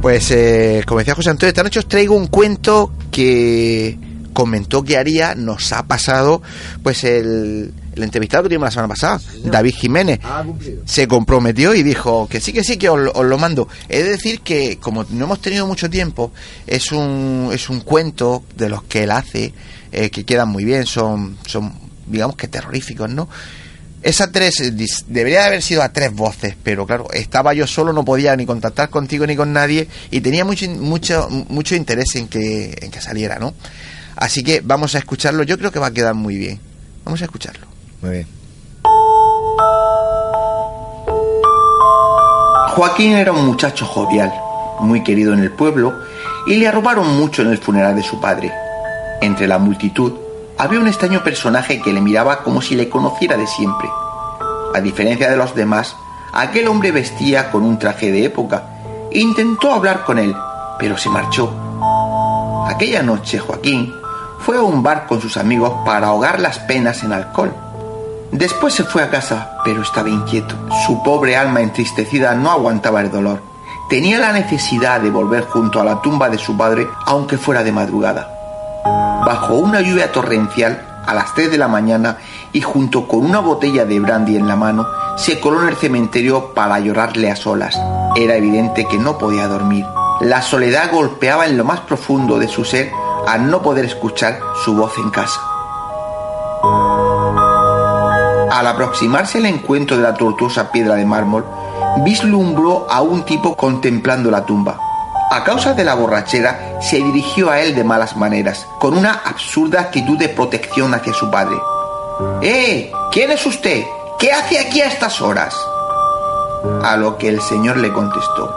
Pues, eh, como decía José Antonio, esta noche os traigo un cuento que comentó que haría, nos ha pasado, pues el, el entrevistado que tuvimos la semana pasada, David Jiménez. Se comprometió y dijo que sí, que sí, que os, lo- os lo mando. De decir que, como no hemos tenido mucho tiempo, es un, es un cuento de los que él hace, eh, que quedan muy bien, son, son, digamos que terroríficos, ¿no? Esa tres, eh, debería de haber sido a tres voces, pero claro, estaba yo solo, no podía ni contactar contigo ni con nadie y tenía mucho, mucho, mucho interés en que, en que saliera, ¿no? Así que vamos a escucharlo, yo creo que va a quedar muy bien. Vamos a escucharlo. Muy bien. Joaquín era un muchacho jovial, muy querido en el pueblo, y le arrobaron mucho en el funeral de su padre. Entre la multitud había un extraño personaje que le miraba como si le conociera de siempre. A diferencia de los demás, aquel hombre vestía con un traje de época intentó hablar con él, pero se marchó. Aquella noche Joaquín fue a un bar con sus amigos para ahogar las penas en alcohol. Después se fue a casa, pero estaba inquieto. Su pobre alma entristecida no aguantaba el dolor. Tenía la necesidad de volver junto a la tumba de su padre, aunque fuera de madrugada. Bajo una lluvia torrencial, a las 3 de la mañana, y junto con una botella de brandy en la mano, se coló en el cementerio para llorarle a solas. Era evidente que no podía dormir. La soledad golpeaba en lo más profundo de su ser al no poder escuchar su voz en casa. Al aproximarse el encuentro de la tortuosa piedra de mármol, vislumbró a un tipo contemplando la tumba. A causa de la borrachera, se dirigió a él de malas maneras, con una absurda actitud de protección hacia su padre. ¡Eh! ¿Quién es usted? ¿Qué hace aquí a estas horas? A lo que el señor le contestó.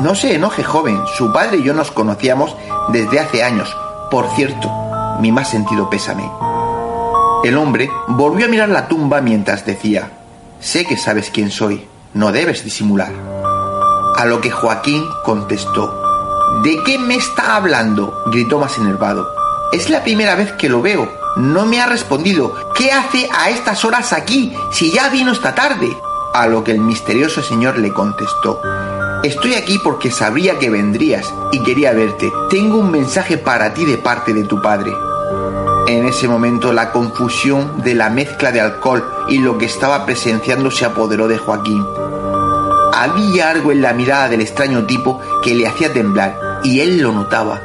No se enoje, joven, su padre y yo nos conocíamos desde hace años. Por cierto, mi más sentido pésame. El hombre volvió a mirar la tumba mientras decía, sé que sabes quién soy, no debes disimular. A lo que Joaquín contestó, ¿de qué me está hablando? gritó más enervado. Es la primera vez que lo veo. No me ha respondido. ¿Qué hace a estas horas aquí si ya vino esta tarde? A lo que el misterioso señor le contestó, Estoy aquí porque sabría que vendrías y quería verte. Tengo un mensaje para ti de parte de tu padre. En ese momento la confusión de la mezcla de alcohol y lo que estaba presenciando se apoderó de Joaquín. Había algo en la mirada del extraño tipo que le hacía temblar y él lo notaba.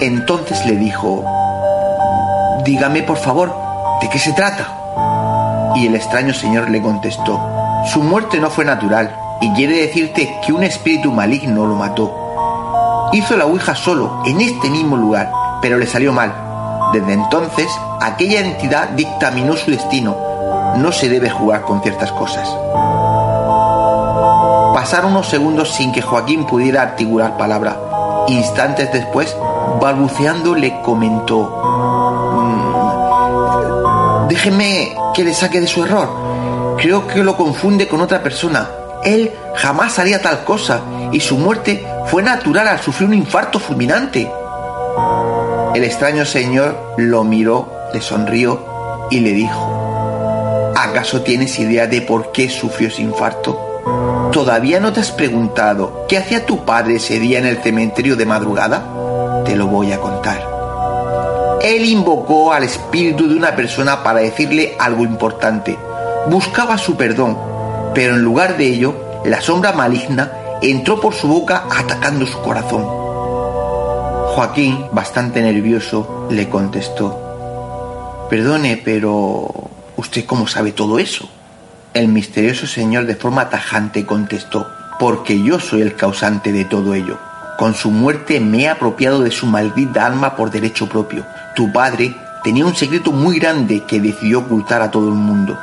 Entonces le dijo, Dígame por favor, ¿de qué se trata? Y el extraño señor le contestó, Su muerte no fue natural y quiere decirte que un espíritu maligno lo mató. Hizo la Ouija solo, en este mismo lugar, pero le salió mal desde entonces, aquella entidad dictaminó su destino. No se debe jugar con ciertas cosas. Pasaron unos segundos sin que Joaquín pudiera articular palabra. Instantes después, balbuceando, le comentó, "Mm, déjeme que le saque de su error. Creo que lo confunde con otra persona. Él jamás haría tal cosa y su muerte fue natural al sufrir un infarto fulminante. El extraño señor lo miró, le sonrió y le dijo, ¿acaso tienes idea de por qué sufrió ese infarto? ¿Todavía no te has preguntado qué hacía tu padre ese día en el cementerio de madrugada? Te lo voy a contar. Él invocó al espíritu de una persona para decirle algo importante. Buscaba su perdón, pero en lugar de ello, la sombra maligna entró por su boca atacando su corazón. Joaquín, bastante nervioso, le contestó, Perdone, pero ¿usted cómo sabe todo eso? El misterioso señor de forma tajante contestó, porque yo soy el causante de todo ello. Con su muerte me he apropiado de su maldita alma por derecho propio. Tu padre tenía un secreto muy grande que decidió ocultar a todo el mundo.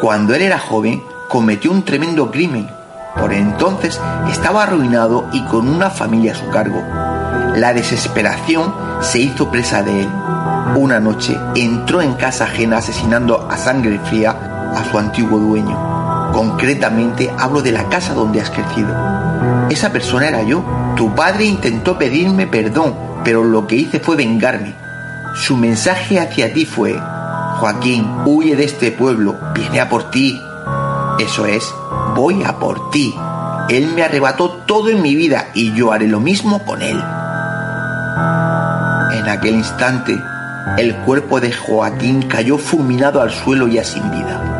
Cuando él era joven, cometió un tremendo crimen. Por entonces estaba arruinado y con una familia a su cargo. La desesperación se hizo presa de él. Una noche entró en casa ajena asesinando a sangre fría a su antiguo dueño. Concretamente hablo de la casa donde has crecido. Esa persona era yo. Tu padre intentó pedirme perdón, pero lo que hice fue vengarme. Su mensaje hacia ti fue, Joaquín, huye de este pueblo, viene a por ti. Eso es, voy a por ti. Él me arrebató todo en mi vida y yo haré lo mismo con él. En aquel instante, el cuerpo de Joaquín cayó fulminado al suelo ya sin vida.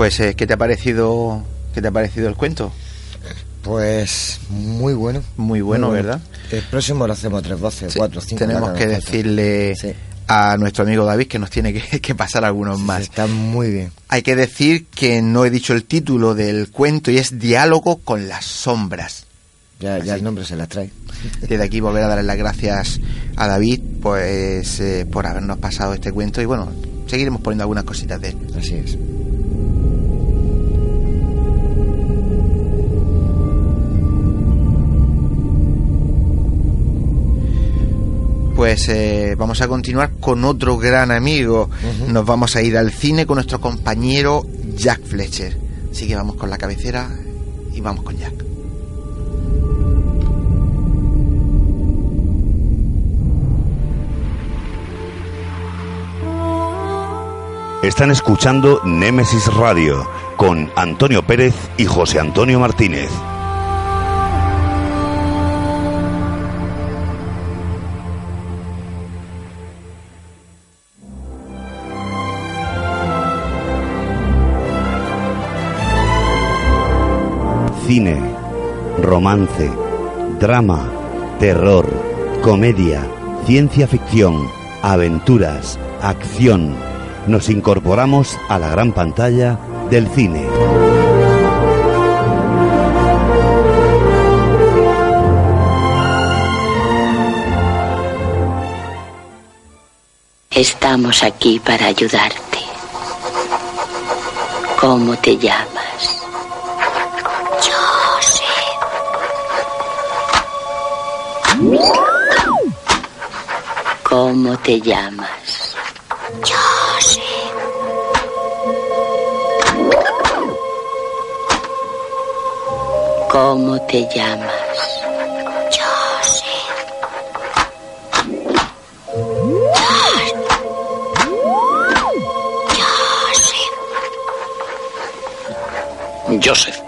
Pues, eh, ¿qué te ha parecido? ¿Qué te ha parecido el cuento? Pues muy bueno. Muy bueno, Muy bueno. ¿verdad? El próximo lo hacemos tres voces, cuatro, cinco. Tenemos que decirle a nuestro amigo David que nos tiene que, pasar algunos más. Está muy bien. Hay que decir que no he dicho el título del cuento y es Diálogo con las sombras. Ya, ya el nombre se la trae. Desde aquí volver a darle las gracias a David pues eh, por habernos pasado este cuento y bueno, seguiremos poniendo algunas cositas de él. Así es. Pues eh, vamos a continuar con otro gran amigo. Nos vamos a ir al cine con nuestro compañero Jack Fletcher. Así que vamos con la cabecera y vamos con Jack. Están escuchando Némesis Radio con Antonio Pérez y José Antonio Martínez. Cine, romance, drama, terror, comedia, ciencia ficción, aventuras, acción. Nos incorporamos a la gran pantalla del cine. Estamos aquí para ayudarte. ¿Cómo te llamas? ¿Cómo te llamas? Joseph. ¿Cómo te llamas? Joseph. Joseph. Joseph.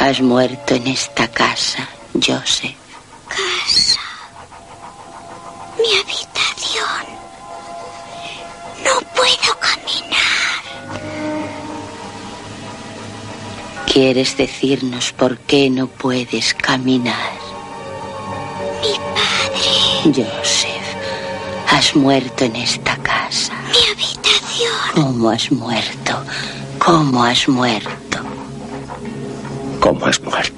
Has muerto en esta casa, ¿Quieres decirnos por qué no puedes caminar? Mi padre. Joseph, has muerto en esta casa. Mi habitación. ¿Cómo has muerto? ¿Cómo has muerto? ¿Cómo has muerto?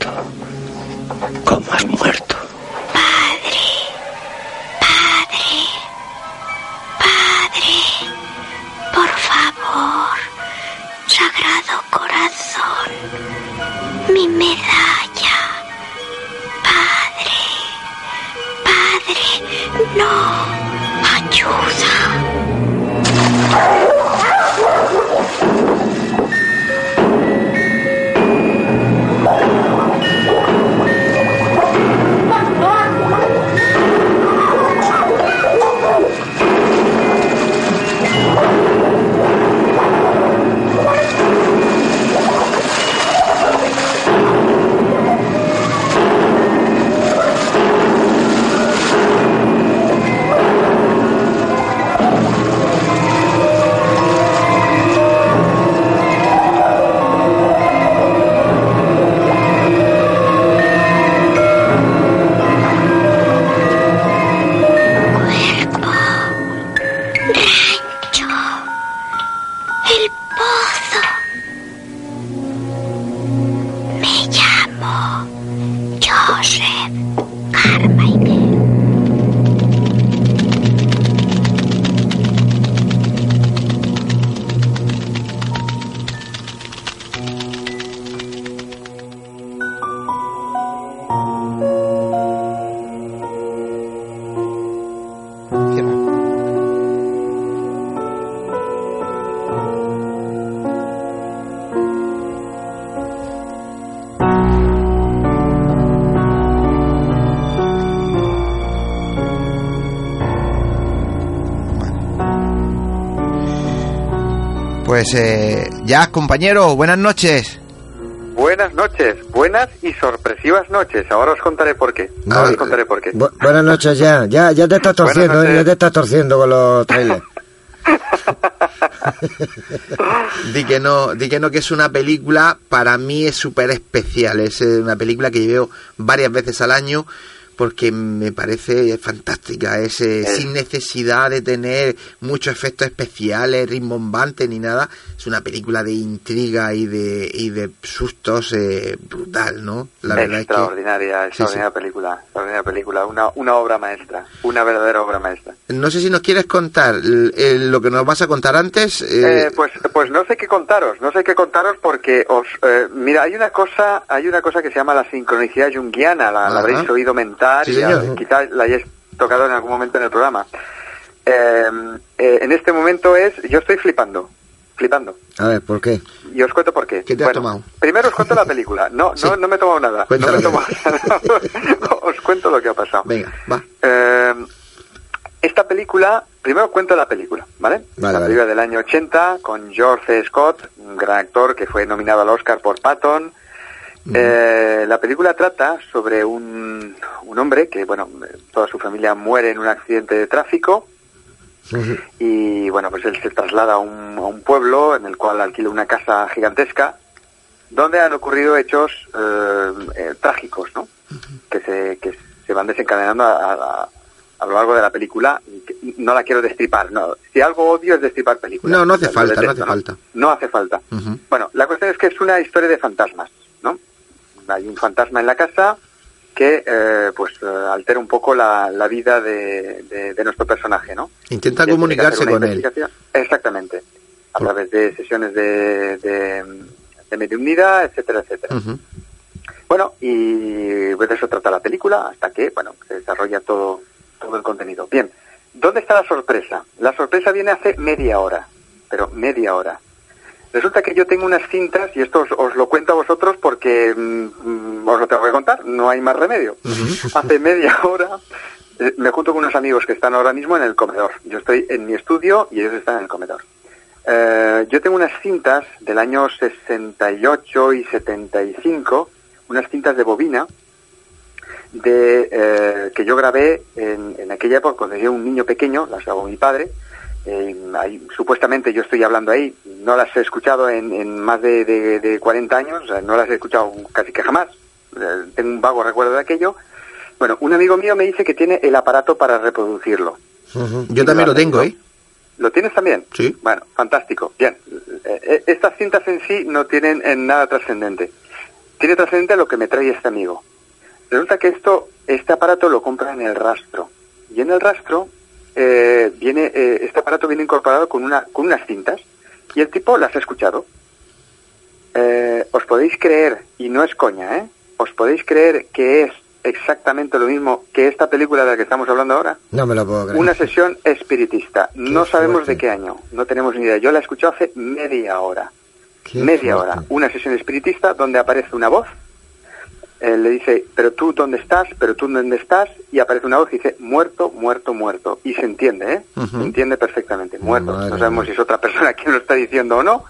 Pues eh, ya, compañero, buenas noches. Buenas noches, buenas y sorpresivas noches. Ahora os contaré por qué. Ahora os contaré por qué. Bu- buenas noches ya. Ya, ya te estás torciendo, ¿eh? ya te estás torciendo con los trailers. Di que no, di que no, que es una película, para mí es súper especial. Es eh, una película que veo varias veces al año porque me parece fantástica, es, eh, sin necesidad de tener muchos efectos especiales, rimbombantes ni nada. Es una película de intriga y de, y de sustos eh, brutal, ¿no? La verdad extraordinaria, es que, extraordinaria película, extraordinaria película, una, una obra maestra, una verdadera obra maestra. No sé si nos quieres contar lo que nos vas a contar antes. Eh, pues, pues no sé qué contaros, no sé qué contaros porque os, mira, hay una cosa, hay una cosa que se llama la sincronicidad junguiana, la, la habréis oído y quizás la hayáis tocado en algún momento en el programa. Em, eh, en este momento es, yo estoy flipando, flipando. A ver, ¿por qué? Y os cuento por qué. ¿Qué te has tomado? Primero os cuento la película. No, no, no me he tomado nada. No me he tomado nada. os cuento lo que ha pasado. Venga, va. Em, esta película, primero cuento la película, ¿vale? vale la película del año 80 con George Scott, un gran actor que fue nominado al Oscar por Patton, eh, la película trata sobre un, un, hombre que, bueno, toda su familia muere en un accidente de tráfico y, bueno, pues él se traslada a un, a un, pueblo en el cual alquila una casa gigantesca donde han ocurrido hechos eh, eh, trágicos, ¿no? que, se, que se van desencadenando a, a, lo largo de la película. No la quiero destripar. No. Si algo odio es destripar películas. No, no hace falta, no hace falta. No hace falta. Bueno, la cuestión es que es una historia de fantasmas hay un fantasma en la casa que eh, pues eh, altera un poco la, vida de, nuestro personaje, ¿no? Intenta comunicarse con él. Exactamente, a través de sesiones de, de, de mediunidad, etcétera, etcétera. Bueno, y pues de eso trata la película hasta que, bueno, se desarrolla todo, todo el contenido. Bien, ¿dónde está la sorpresa? La sorpresa viene hace media hora, pero media hora. Resulta que yo tengo unas cintas, y esto os, lo cuento a vosotros porque mm, os lo tengo que contar, no hay más remedio. Hace media hora eh, me junto con unos amigos que están ahora mismo en el comedor. Yo estoy en mi estudio y ellos están en el comedor. Eh, yo tengo unas cintas del año 68 y 75, unas cintas de bobina, de, eh, que yo grabé en, en aquella época cuando yo era un niño pequeño, las grabó mi padre, eh, supuestamente yo estoy hablando ahí, no las he escuchado en, más de, de, 40 años, no las he escuchado casi que jamás, eh, tengo un vago recuerdo de aquello. Bueno, un amigo mío me dice que tiene el aparato para reproducirlo. Yo también lo tengo, ¿eh? ¿Lo tienes también? Sí. Bueno, fantástico. Bien, eh, estas cintas en sí no tienen en nada trascendente. Tiene trascendente lo que me trae este amigo. Resulta que esto, este aparato lo compra en el rastro. Y en el rastro eh, viene eh, este aparato viene incorporado con una con unas cintas y el tipo las ha escuchado. Eh, os podéis creer y no es coña, ¿eh? Os podéis creer que es exactamente lo mismo que esta película de la que estamos hablando ahora. No me lo puedo creer. Una sesión espiritista. no sabemos de qué año, no tenemos ni idea. Yo la he escuchado hace media hora. media hora. Una sesión espiritista donde aparece una voz eh, le dice, pero tú dónde estás, pero tú dónde estás, y aparece una voz y dice, muerto, muerto, muerto. Y se entiende, ¿eh? Se entiende perfectamente, muerto. no sabemos si es otra persona quien lo está diciendo o no,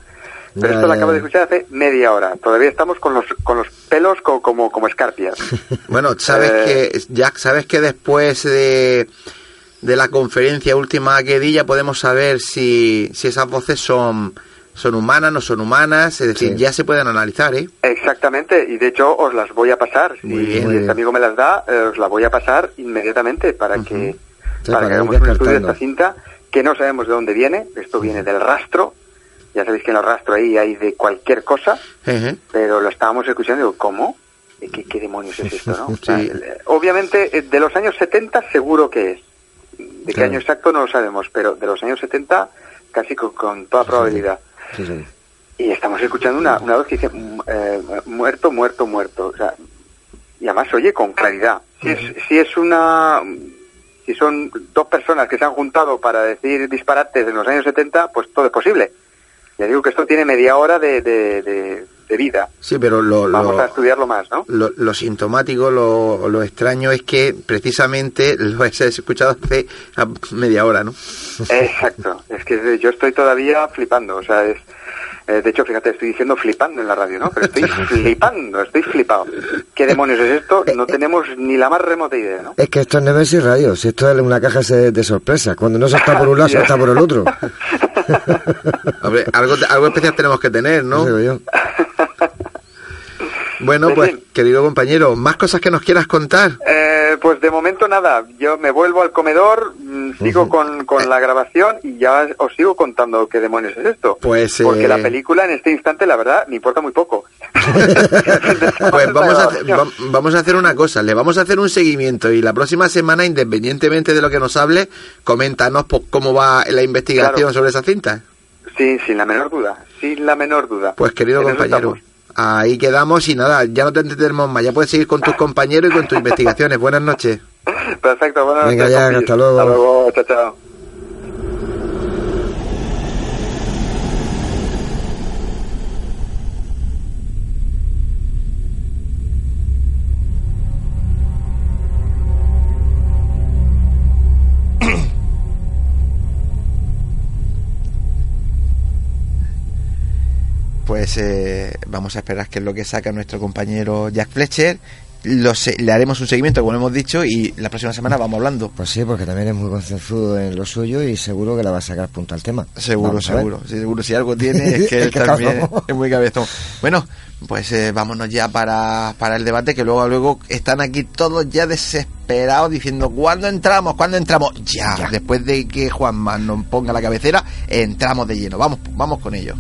pero esto lo acabo de escuchar hace media hora. Todavía estamos con los, con los pelos como, como escarpias. bueno, sabes eh, que, Jack, sabes que después de, de la conferencia última que di ya podemos saber si, si esas voces son son humanas, no son humanas, es decir, ya se pueden analizar, ¿eh? Exactamente, y de hecho os las voy a pasar, si este amigo me las da, eh, os las voy a pasar inmediatamente para que para, que hagamos un estudio de esta cinta, que no sabemos de dónde viene, esto viene del rastro, ya sabéis que en el rastro ahí hay de cualquier cosa, pero lo estábamos escuchando y digo, ¿cómo? ¿Qué, ¿Qué, demonios es esto, no? obviamente, eh, de los años 70 seguro que es. De qué año exacto no lo sabemos, pero de los años 70 casi con, toda probabilidad. Y estamos escuchando una, una voz que dice mm, eh, muerto, muerto, muerto. O sea, y además oye con claridad. Si es, si es una si son dos personas que se han juntado para decir disparates en los años 70, pues todo es posible. Ya digo que esto tiene media hora de, de, vida. Sí, pero lo, vamos a estudiarlo más, ¿no? Lo, sintomático, lo, lo, extraño es que precisamente lo he escuchado hace media hora, ¿no? Exacto. Es que yo estoy todavía flipando. O sea, es, eh, de hecho, fíjate, estoy diciendo flipando en la radio, ¿no? Pero estoy flipando, estoy flipado. ¿Qué demonios es esto? No tenemos ni la más remota idea, ¿no? Es que esto es Nemesis Radio, si esto es una caja de sorpresa. Cuando no se está por un lado, se está por el otro. Hombre, algo, algo especial tenemos que tener, ¿no? Bueno, pues, querido compañero, ¿más cosas que nos quieras contar? Eh, pues de momento nada, yo me vuelvo al comedor, mm, sigo con, con la grabación y ya os sigo contando qué demonios es esto. Pues, Porque eh, la película en este instante, la verdad, me importa muy poco. Pues vamos a, hacer, va- vamos a hacer una cosa, le vamos a hacer un seguimiento y la próxima semana, independientemente de lo que nos hable, coméntanos cómo va la investigación Claro. sobre esa cinta. Sí, sin la menor duda, sin la menor duda. Pues querido En compañero. Ahí quedamos y nada, ya no te entretenemos más, ya puedes seguir con tus compañeros y con tus investigaciones. Buenas noches. Perfecto, bueno, Venga, ya, hasta luego. Hasta luego, chao, chao. Pues eh, vamos a esperar qué es lo que saca nuestro compañero Jack Fletcher. Lo se- le haremos un seguimiento, como hemos dicho, y la próxima semana vamos hablando. Pues sí, porque también es muy concienzudo en lo suyo y seguro que la va a sacar punto al tema. Seguro, Vamos seguro. Sí, seguro, si algo tiene es que él también es muy cabezón. Bueno, pues eh, vámonos ya para, para el debate, que luego luego están aquí todos ya desesperados diciendo, ¿cuándo entramos? ¿Cuándo entramos? Ya, después de que Juanma nos ponga la cabecera, entramos de lleno. Vamos, vamos con ello.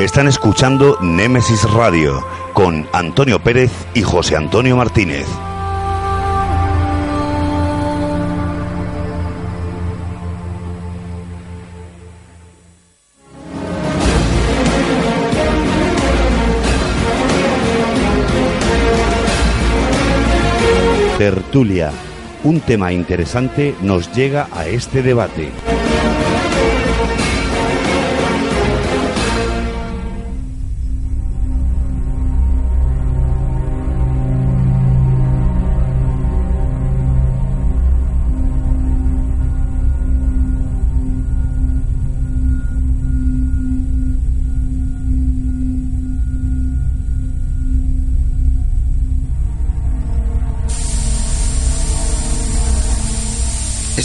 Están escuchando Némesis Radio con Antonio Pérez y José Antonio Martínez. Tertulia. Un tema interesante nos llega a este debate.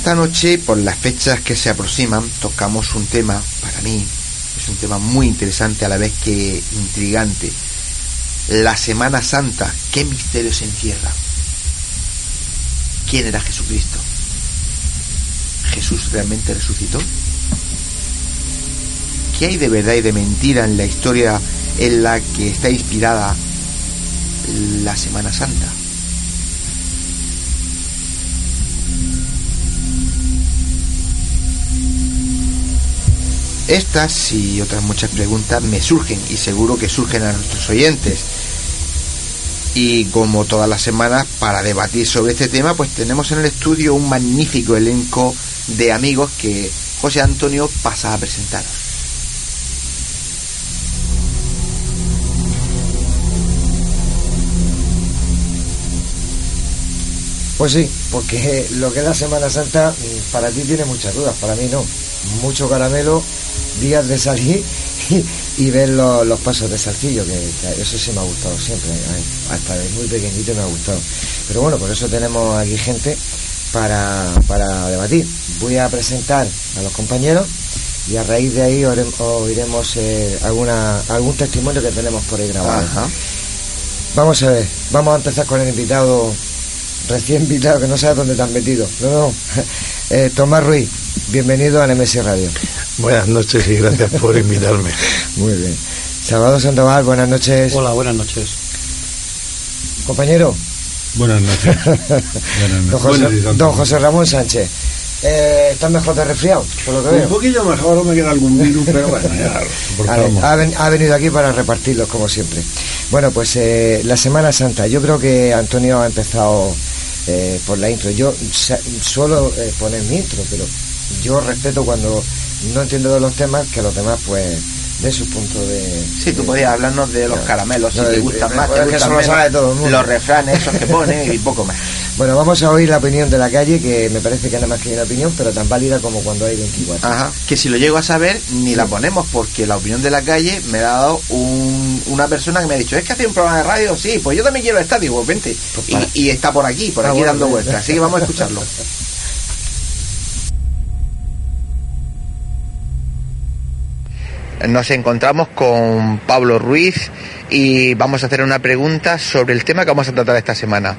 Esta noche, por las fechas que se aproximan, tocamos un tema, para mí, es un tema muy interesante a la vez que intrigante. La Semana Santa, ¿qué misterio se encierra? ¿Quién era Jesucristo? ¿Jesús realmente resucitó? ¿Qué hay de verdad y de mentira en la historia en la que está inspirada la Semana Santa? Estas y otras muchas preguntas me surgen y seguro que surgen a nuestros oyentes. Y como todas las semanas, para debatir sobre este tema, pues tenemos en el estudio un magnífico elenco de amigos que José Antonio pasa a presentar. Pues sí, porque lo que es la Semana Santa mm, para ti tiene muchas dudas, para mí no. Mucho caramelo, días de salir y, y ver lo- los pasos de Salcillo, que, que eso sí me ha gustado siempre, hasta de muy pequeñito me ha gustado. Pero bueno, por eso tenemos aquí gente para, para debatir. Voy a presentar a los compañeros y a raíz de ahí oiremos eh, alguna, algún testimonio que tenemos por ahí grabado. Ajá. Vamos a ver, vamos a empezar con el invitado, recién invitado, que no sabe dónde te han metido. No, no. Eh, Tomás Ruiz, bienvenido a NMS Radio. Buenas noches y gracias por invitarme. Muy bien. Salvador Sandoval, buenas noches. Hola, buenas noches. Compañero. Buenas noches. Don José, don José Ramón Sánchez. Eh, ¿Estás mejor de resfriado? Por lo que Un veo. poquillo mejor, me queda algún virus, pero bueno, ya ha, ven- ha venido aquí para repartirlos, como siempre. Bueno, pues eh, la Semana Santa. Yo creo que Antonio ha empezado eh, por la intro. Yo suelo eh, poner mi intro, pero yo respeto cuando no entiendo de los temas que los demás, pues, de su punto de. Sí, tú podías hablarnos de los caramelos, si No, te eh, gustan eh, más, te que gustan lo menos, todo el mundo. los refranes esos que ponen y poco más. Bueno, vamos a oír la opinión de la calle, que me parece que nada más que una opinión, pero tan válida como cuando hay 24. Ajá. Que si lo llego a saber, ni la ponemos, porque la opinión de la calle me la ha dado un- una persona que me ha dicho, es que hace un programa de radio, sí, pues yo también quiero estar, digo, "Pues vente. para- Y, y está por aquí, por Ah, aquí bueno, dando vueltas, así que vamos a escucharlo. Nos encontramos con Pablo Ruiz y vamos a hacer una pregunta sobre el tema que vamos a tratar esta semana.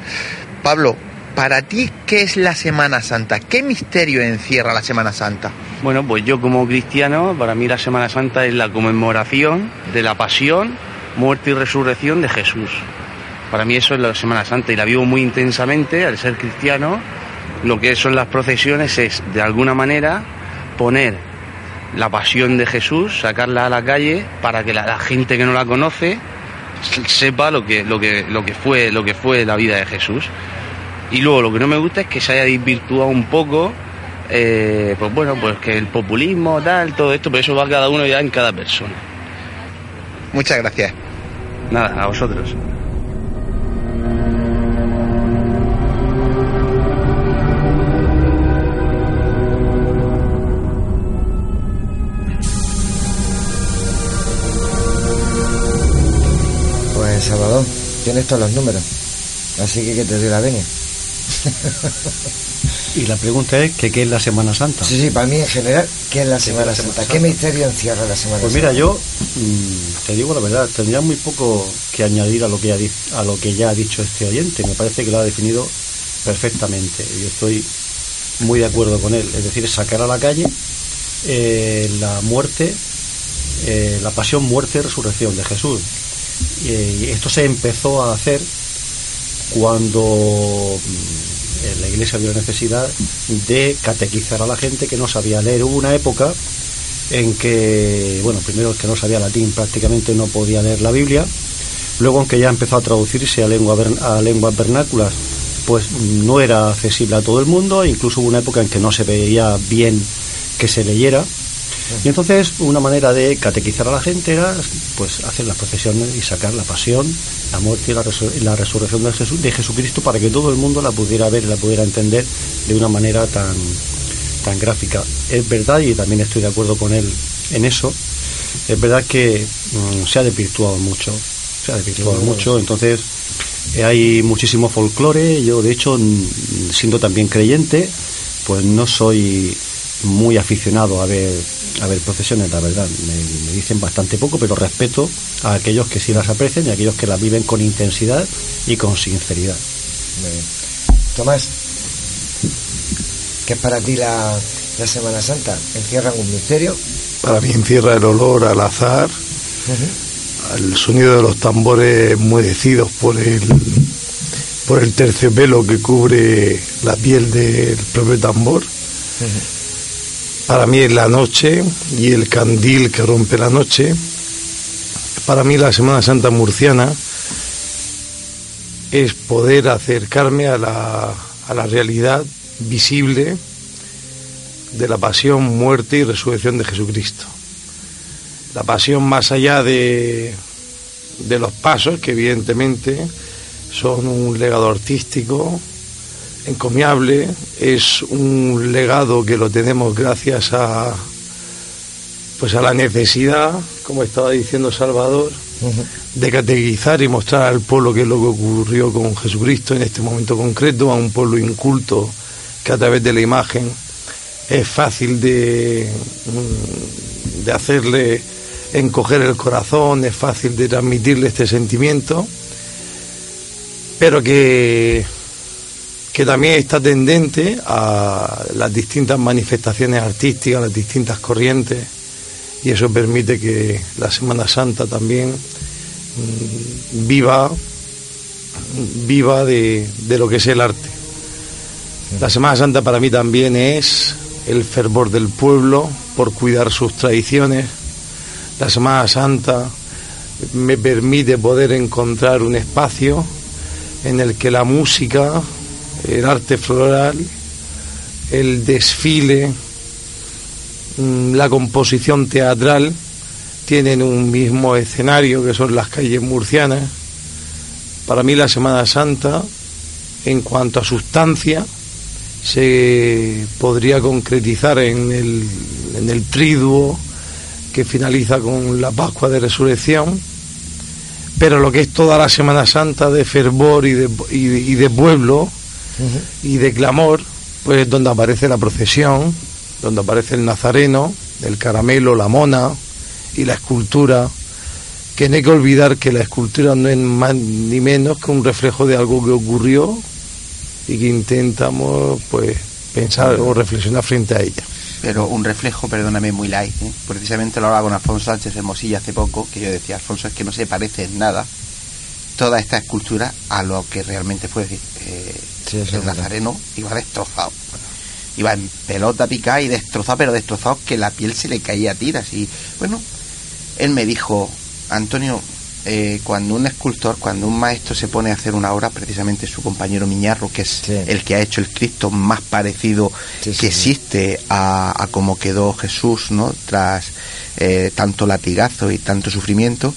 Pablo, para ti, ¿qué es la Semana Santa? ¿Qué misterio encierra la Semana Santa? Bueno, pues yo como cristiano, para mí la Semana Santa es la conmemoración de la pasión, muerte y resurrección de Jesús. Para mí eso es la Semana Santa y la vivo muy intensamente al ser cristiano. Lo que son las procesiones es, de alguna manera, poner la pasión de Jesús, sacarla a la calle para que la, la gente que no la conoce sepa lo que, lo que, lo que fue, lo que fue la vida de Jesús. Y luego lo que no me gusta es que se haya desvirtuado un poco, eh, pues bueno, pues que el populismo, tal, todo esto, pero eso va cada uno ya en cada persona. Muchas gracias. Nada, a vosotros. Salvador, tienes todos los números. Así que que te doy la venia. Y la pregunta es que qué es la Semana Santa. Sí, sí, para mí en general, ¿qué es la ¿Qué es Semana la Santa? Semana ¿Qué misterio encierra la Semana Pues Santa? mira, yo mm, te digo la verdad, tendría muy poco que añadir a lo que, di- a lo que ya ha dicho este oyente. Me parece que lo ha definido perfectamente. Yo estoy muy de acuerdo con él. Es decir, sacar a la calle eh, la muerte, eh, la pasión, muerte y resurrección de Jesús. Esto se empezó a hacer cuando mm, la iglesia vio la necesidad de catequizar a la gente que no sabía leer. Hubo una época en que, bueno, primero el que no sabía latín prácticamente no podía leer la Biblia, luego aunque ya empezó a traducirse a, lengua, a lenguas vernáculas, pues no era accesible a todo el mundo, e incluso hubo una época en que no se veía bien que se leyera. Y entonces una manera de catequizar a la gente era pues hacer las procesiones y sacar la pasión, la muerte y la, resur- la resurrección de, Jesús, de Jesucristo para que todo el mundo la pudiera ver y la pudiera entender de una manera tan, tan gráfica. Es verdad, y también estoy de acuerdo con él en eso, es verdad que mm, se ha desvirtuado mucho, se ha desvirtuado Sí, mucho, entonces eh, hay muchísimo folclore, yo de hecho, siendo también creyente, pues no soy muy aficionado a ver a ver procesiones, la verdad, me, me dicen bastante poco, pero respeto a aquellos que sí las aprecian y a aquellos que las viven con intensidad y con sinceridad. Muy bien. Tomás, ¿qué es para ti la, la Semana Santa? ¿Encierran un misterio? Para mí encierra el olor al azar, el sonido de los tambores muedecidos por el por el terciopelo que cubre la piel del propio tambor. Para mí es la noche y el candil que rompe la noche. Para mí la Semana Santa murciana es poder acercarme a la, a la realidad visible de la pasión, muerte y resurrección de Jesucristo. La pasión más allá de, de los pasos, que evidentemente son un legado artístico encomiable, es un legado que lo tenemos gracias a pues a la necesidad, como estaba diciendo Salvador, de catequizar y mostrar al pueblo qué es lo que ocurrió con Jesucristo en este momento concreto, a un pueblo inculto que a través de la imagen es fácil de, mm, de hacerle encoger el corazón, es fácil de transmitirle este sentimiento, pero que, que también está tendente a las distintas manifestaciones artísticas, las distintas corrientes, y eso permite que la Semana Santa también mm, viva, viva de, de lo que es el arte. La Semana Santa para mí también es el fervor del pueblo por cuidar sus tradiciones. La Semana Santa me permite poder encontrar un espacio en el que la música, el arte floral, el desfile, mm, la composición teatral tienen un mismo escenario que son las calles murcianas. Para mí la Semana Santa, en cuanto a sustancia, se podría concretizar en el, en el triduo que finaliza con la Pascua de Resurrección, pero lo que es toda la Semana Santa de fervor y y de pueblo y de clamor, pues es donde aparece la procesión, donde aparece el nazareno, el caramelo, la mona, y la escultura, que no hay que olvidar que la escultura no es más ni menos que un reflejo de algo que ocurrió y que intentamos pues pensar o reflexionar frente a ella. Pero un reflejo, perdóname, muy light. ¿eh? Precisamente lo hablaba con Alfonso Sánchez Hermosilla hace poco, que yo decía, Alfonso, es que no se parece en nada toda esta escultura a lo que realmente fue eh, el Nazareno iba destrozado. Iba en pelota picada y destrozado, pero destrozado que la piel se le caía a tiras. Y bueno, él me dijo, Antonio, eh, cuando un escultor, cuando un maestro se pone a hacer una obra, precisamente su compañero Miñarro, que es el que ha hecho el Cristo más parecido que existe a, a cómo quedó Jesús, ¿no? Tras eh, tanto latigazo y tanto sufrimiento,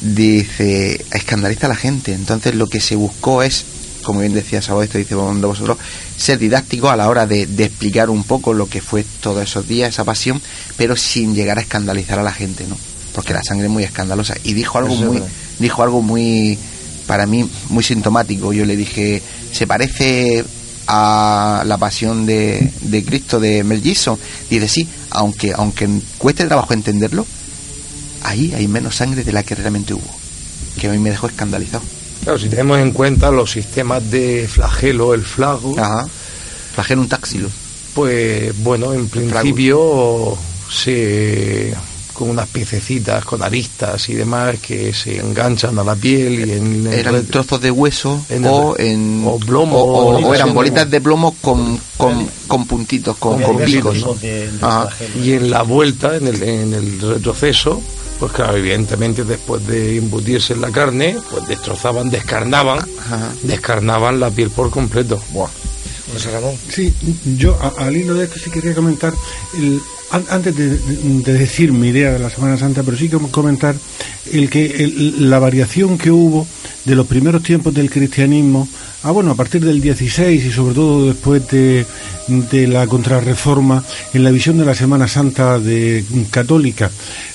dice, escandaliza a la gente. Entonces lo que se buscó es, como bien decía Sabo, esto dice vosotros, ser didáctico a la hora de, de, explicar un poco lo que fue todos esos días, esa pasión, pero sin llegar a escandalizar a la gente, ¿no? Porque la sangre es muy escandalosa. Y dijo algo muy, dijo algo muy, para mí, muy sintomático. Yo le dije, se parece a la pasión de, de Cristo de Mel Gibson. Dice, sí, aunque, aunque cueste trabajo entenderlo, ahí hay menos sangre de la que realmente hubo, que a mí me dejó escandalizado. Claro, si tenemos en cuenta los sistemas de flagelo, el flago, Ajá. flagelo un táxilo, pues bueno, en principio se con unas piececitas, con aristas y demás que se enganchan a la piel y en eran el, trozos de hueso en o en o plomo o, o, o o eran bolitas de plomo con, con, con puntitos, con, con picos. ¿no? Ajá. y en la vuelta, en el, en el retroceso, pues claro, evidentemente después de embutirse en la carne, pues destrozaban, descarnaban, Ajá. descarnaban la piel por completo. Buah. José Ramón. Sí, yo a- al hilo de esto sí quería comentar, el, antes de, de decir mi idea de la Semana Santa, pero sí que comentar el que la variación que hubo de los primeros tiempos del cristianismo, ah bueno, a partir del 16 y sobre todo después de, de la contrarreforma en la visión de la Semana Santa de católica,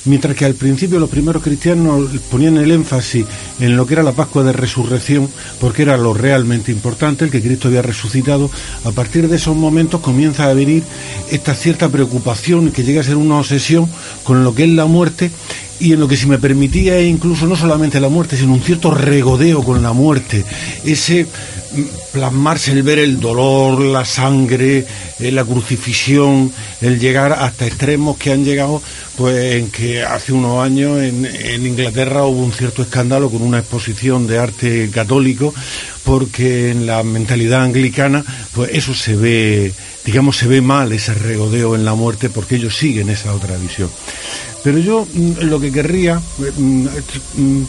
mientras que al principio los primeros cristianos ponían el énfasis en lo que era la Pascua de Resurrección, porque era lo realmente importante, el que Cristo había resucitado, a partir de esos momentos comienza a venir esta cierta preocupación que llega a ser una obsesión con lo que es la muerte y en lo que si me permitía incluso no solamente la muerte, sino un cierto regodeo con la muerte, ese mm, plasmarse, el ver el dolor, la sangre, eh, la crucifixión, el llegar hasta extremos que han llegado, pues en que hace unos años en, en Inglaterra hubo un cierto escándalo con una exposición de arte católico, porque en la mentalidad anglicana, pues eso se ve, digamos, se ve mal ese regodeo en la muerte, porque ellos siguen esa otra visión. Pero yo mm, lo que querría, eh, mm, mm,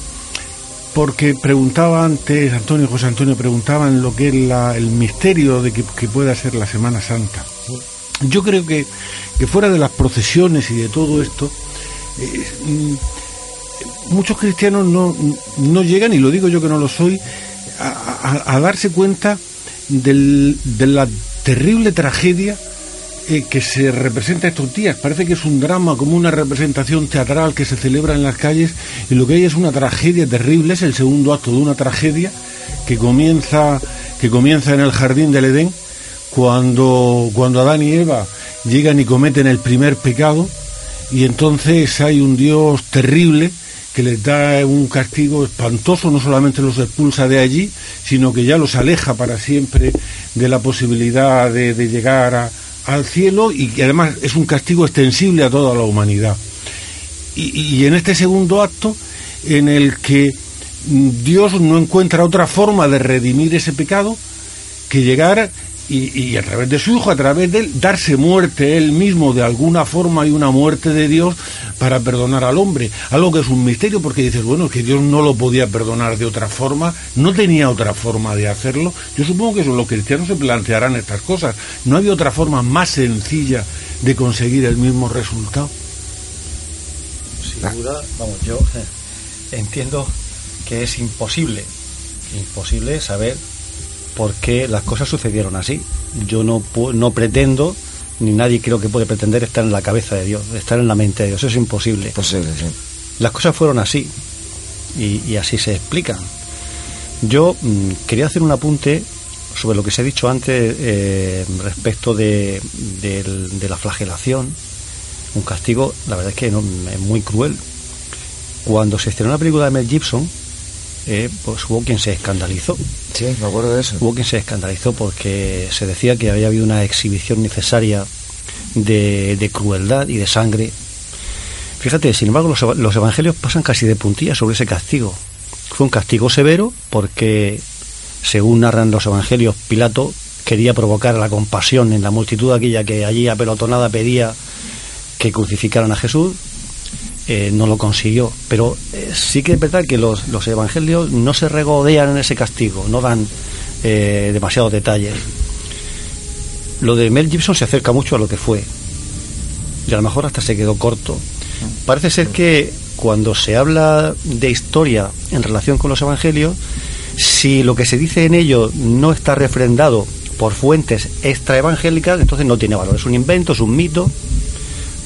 porque preguntaba antes, Antonio, José Antonio, preguntaban lo que es el misterio de que, que pueda ser la Semana Santa. Yo creo que, que fuera de las procesiones y de todo esto, eh, muchos cristianos no, no llegan, y lo digo yo que no lo soy, a, a- darse cuenta de la terrible tragedia eh, que se representa estos días. Parece que es un drama, como una representación teatral que se celebra en las calles, y lo que hay es una tragedia terrible, es el segundo acto de una tragedia que comienza, que comienza en el jardín del Edén, cuando, cuando Adán y Eva llegan y cometen el primer pecado, y entonces hay un Dios terrible que les da un castigo espantoso, no solamente los expulsa de allí, sino que ya los aleja para siempre de la posibilidad de, llegar al cielo y que además es un castigo extensible a toda la humanidad. Y, en este segundo acto, en el que Dios no encuentra otra forma de redimir ese pecado que llegar y, y a través de su Hijo, a través de él, darse muerte él mismo de alguna forma y una muerte de Dios para perdonar al hombre. Algo que es un misterio porque dices, bueno, es que Dios no lo podía perdonar de otra forma, no tenía otra forma de hacerlo. Yo supongo que eso, los cristianos se plantearán estas cosas. No había otra forma más sencilla de conseguir el mismo resultado. Sin duda, vamos, yo entiendo que es imposible, imposible saber por qué las cosas sucedieron así. Yo no, no pretendo, ni nadie creo que puede pretender estar en la cabeza de Dios, estar en la mente de Dios, eso es imposible. Posible, sí. Las cosas fueron así y, y así se explican. Yo mm, quería hacer un apunte sobre lo que se ha dicho antes eh, respecto de, del- de la flagelación, Un castigo, la verdad es que no, es muy cruel. Cuando se estrenó la película de Mel Gibson, eh, pues hubo quien se escandalizó. Sí, me acuerdo de eso. Hubo quien se escandalizó porque se decía que había habido una exhibición necesaria de, de crueldad y de sangre. Fíjate, sin embargo, los, los evangelios pasan casi de puntillas sobre ese castigo. Fue un castigo severo porque, según narran los evangelios, Pilato quería provocar la compasión en la multitud aquella que allí apelotonada pedía que crucificaran a Jesús. Eh, no lo consiguió, pero eh, sí que es verdad que los, los evangelios no se regodean en ese castigo, no dan eh, demasiados detalles. Lo de Mel Gibson se acerca mucho a lo que fue, y a lo mejor hasta se quedó corto. Parece ser que cuando se habla de historia en relación con los evangelios, si lo que se dice en ello no está refrendado por fuentes extraevangélicas, entonces no tiene valor. Es un invento, es un mito.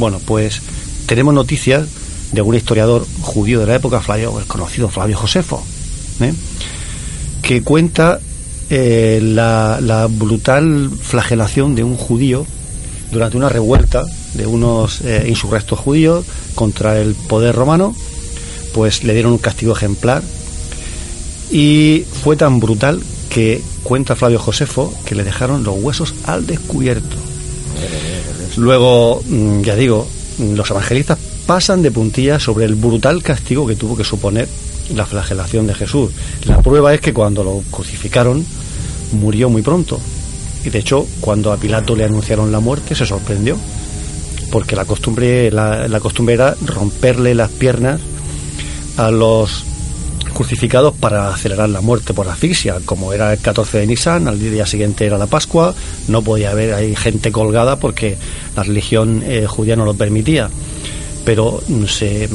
Bueno, pues tenemos noticias de un historiador judío de la época, Flavio, el conocido Flavio Josefo, ¿eh? que cuenta eh, la, la brutal flagelación de un judío durante una revuelta de unos eh, insurrectos judíos contra el poder romano, pues le dieron un castigo ejemplar y fue tan brutal que cuenta Flavio Josefo que le dejaron los huesos al descubierto. Luego, mm, ya digo, los evangelistas pasan de puntillas sobre el brutal castigo que tuvo que suponer la flagelación de Jesús. La prueba es que cuando lo crucificaron murió muy pronto. Y de hecho, cuando a Pilato le anunciaron la muerte, se sorprendió. Porque la costumbre, era romperle las piernas a los crucificados para acelerar la muerte por asfixia. Como era el 14 de Nisan, al día siguiente era la Pascua, no podía haber ahí gente colgada porque la religión eh, judía no lo permitía. Pero se,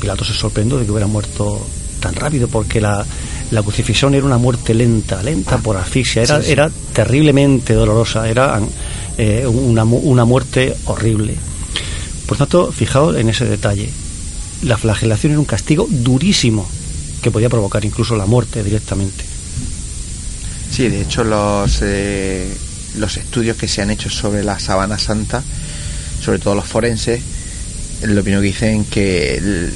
Pilato se sorprendió de que hubiera muerto tan rápido porque la, la crucifixión era una muerte lenta, lenta por asfixia, era, Sí, sí. era terriblemente dolorosa, era eh, una, mu- una muerte horrible. Por tanto, fijaos en ese detalle. La flagelación era un castigo durísimo que podía provocar incluso la muerte directamente. Sí, de hecho los, eh, los estudios que se han hecho sobre la sabana santa, sobre todo los forenses, lo primero que dicen que el-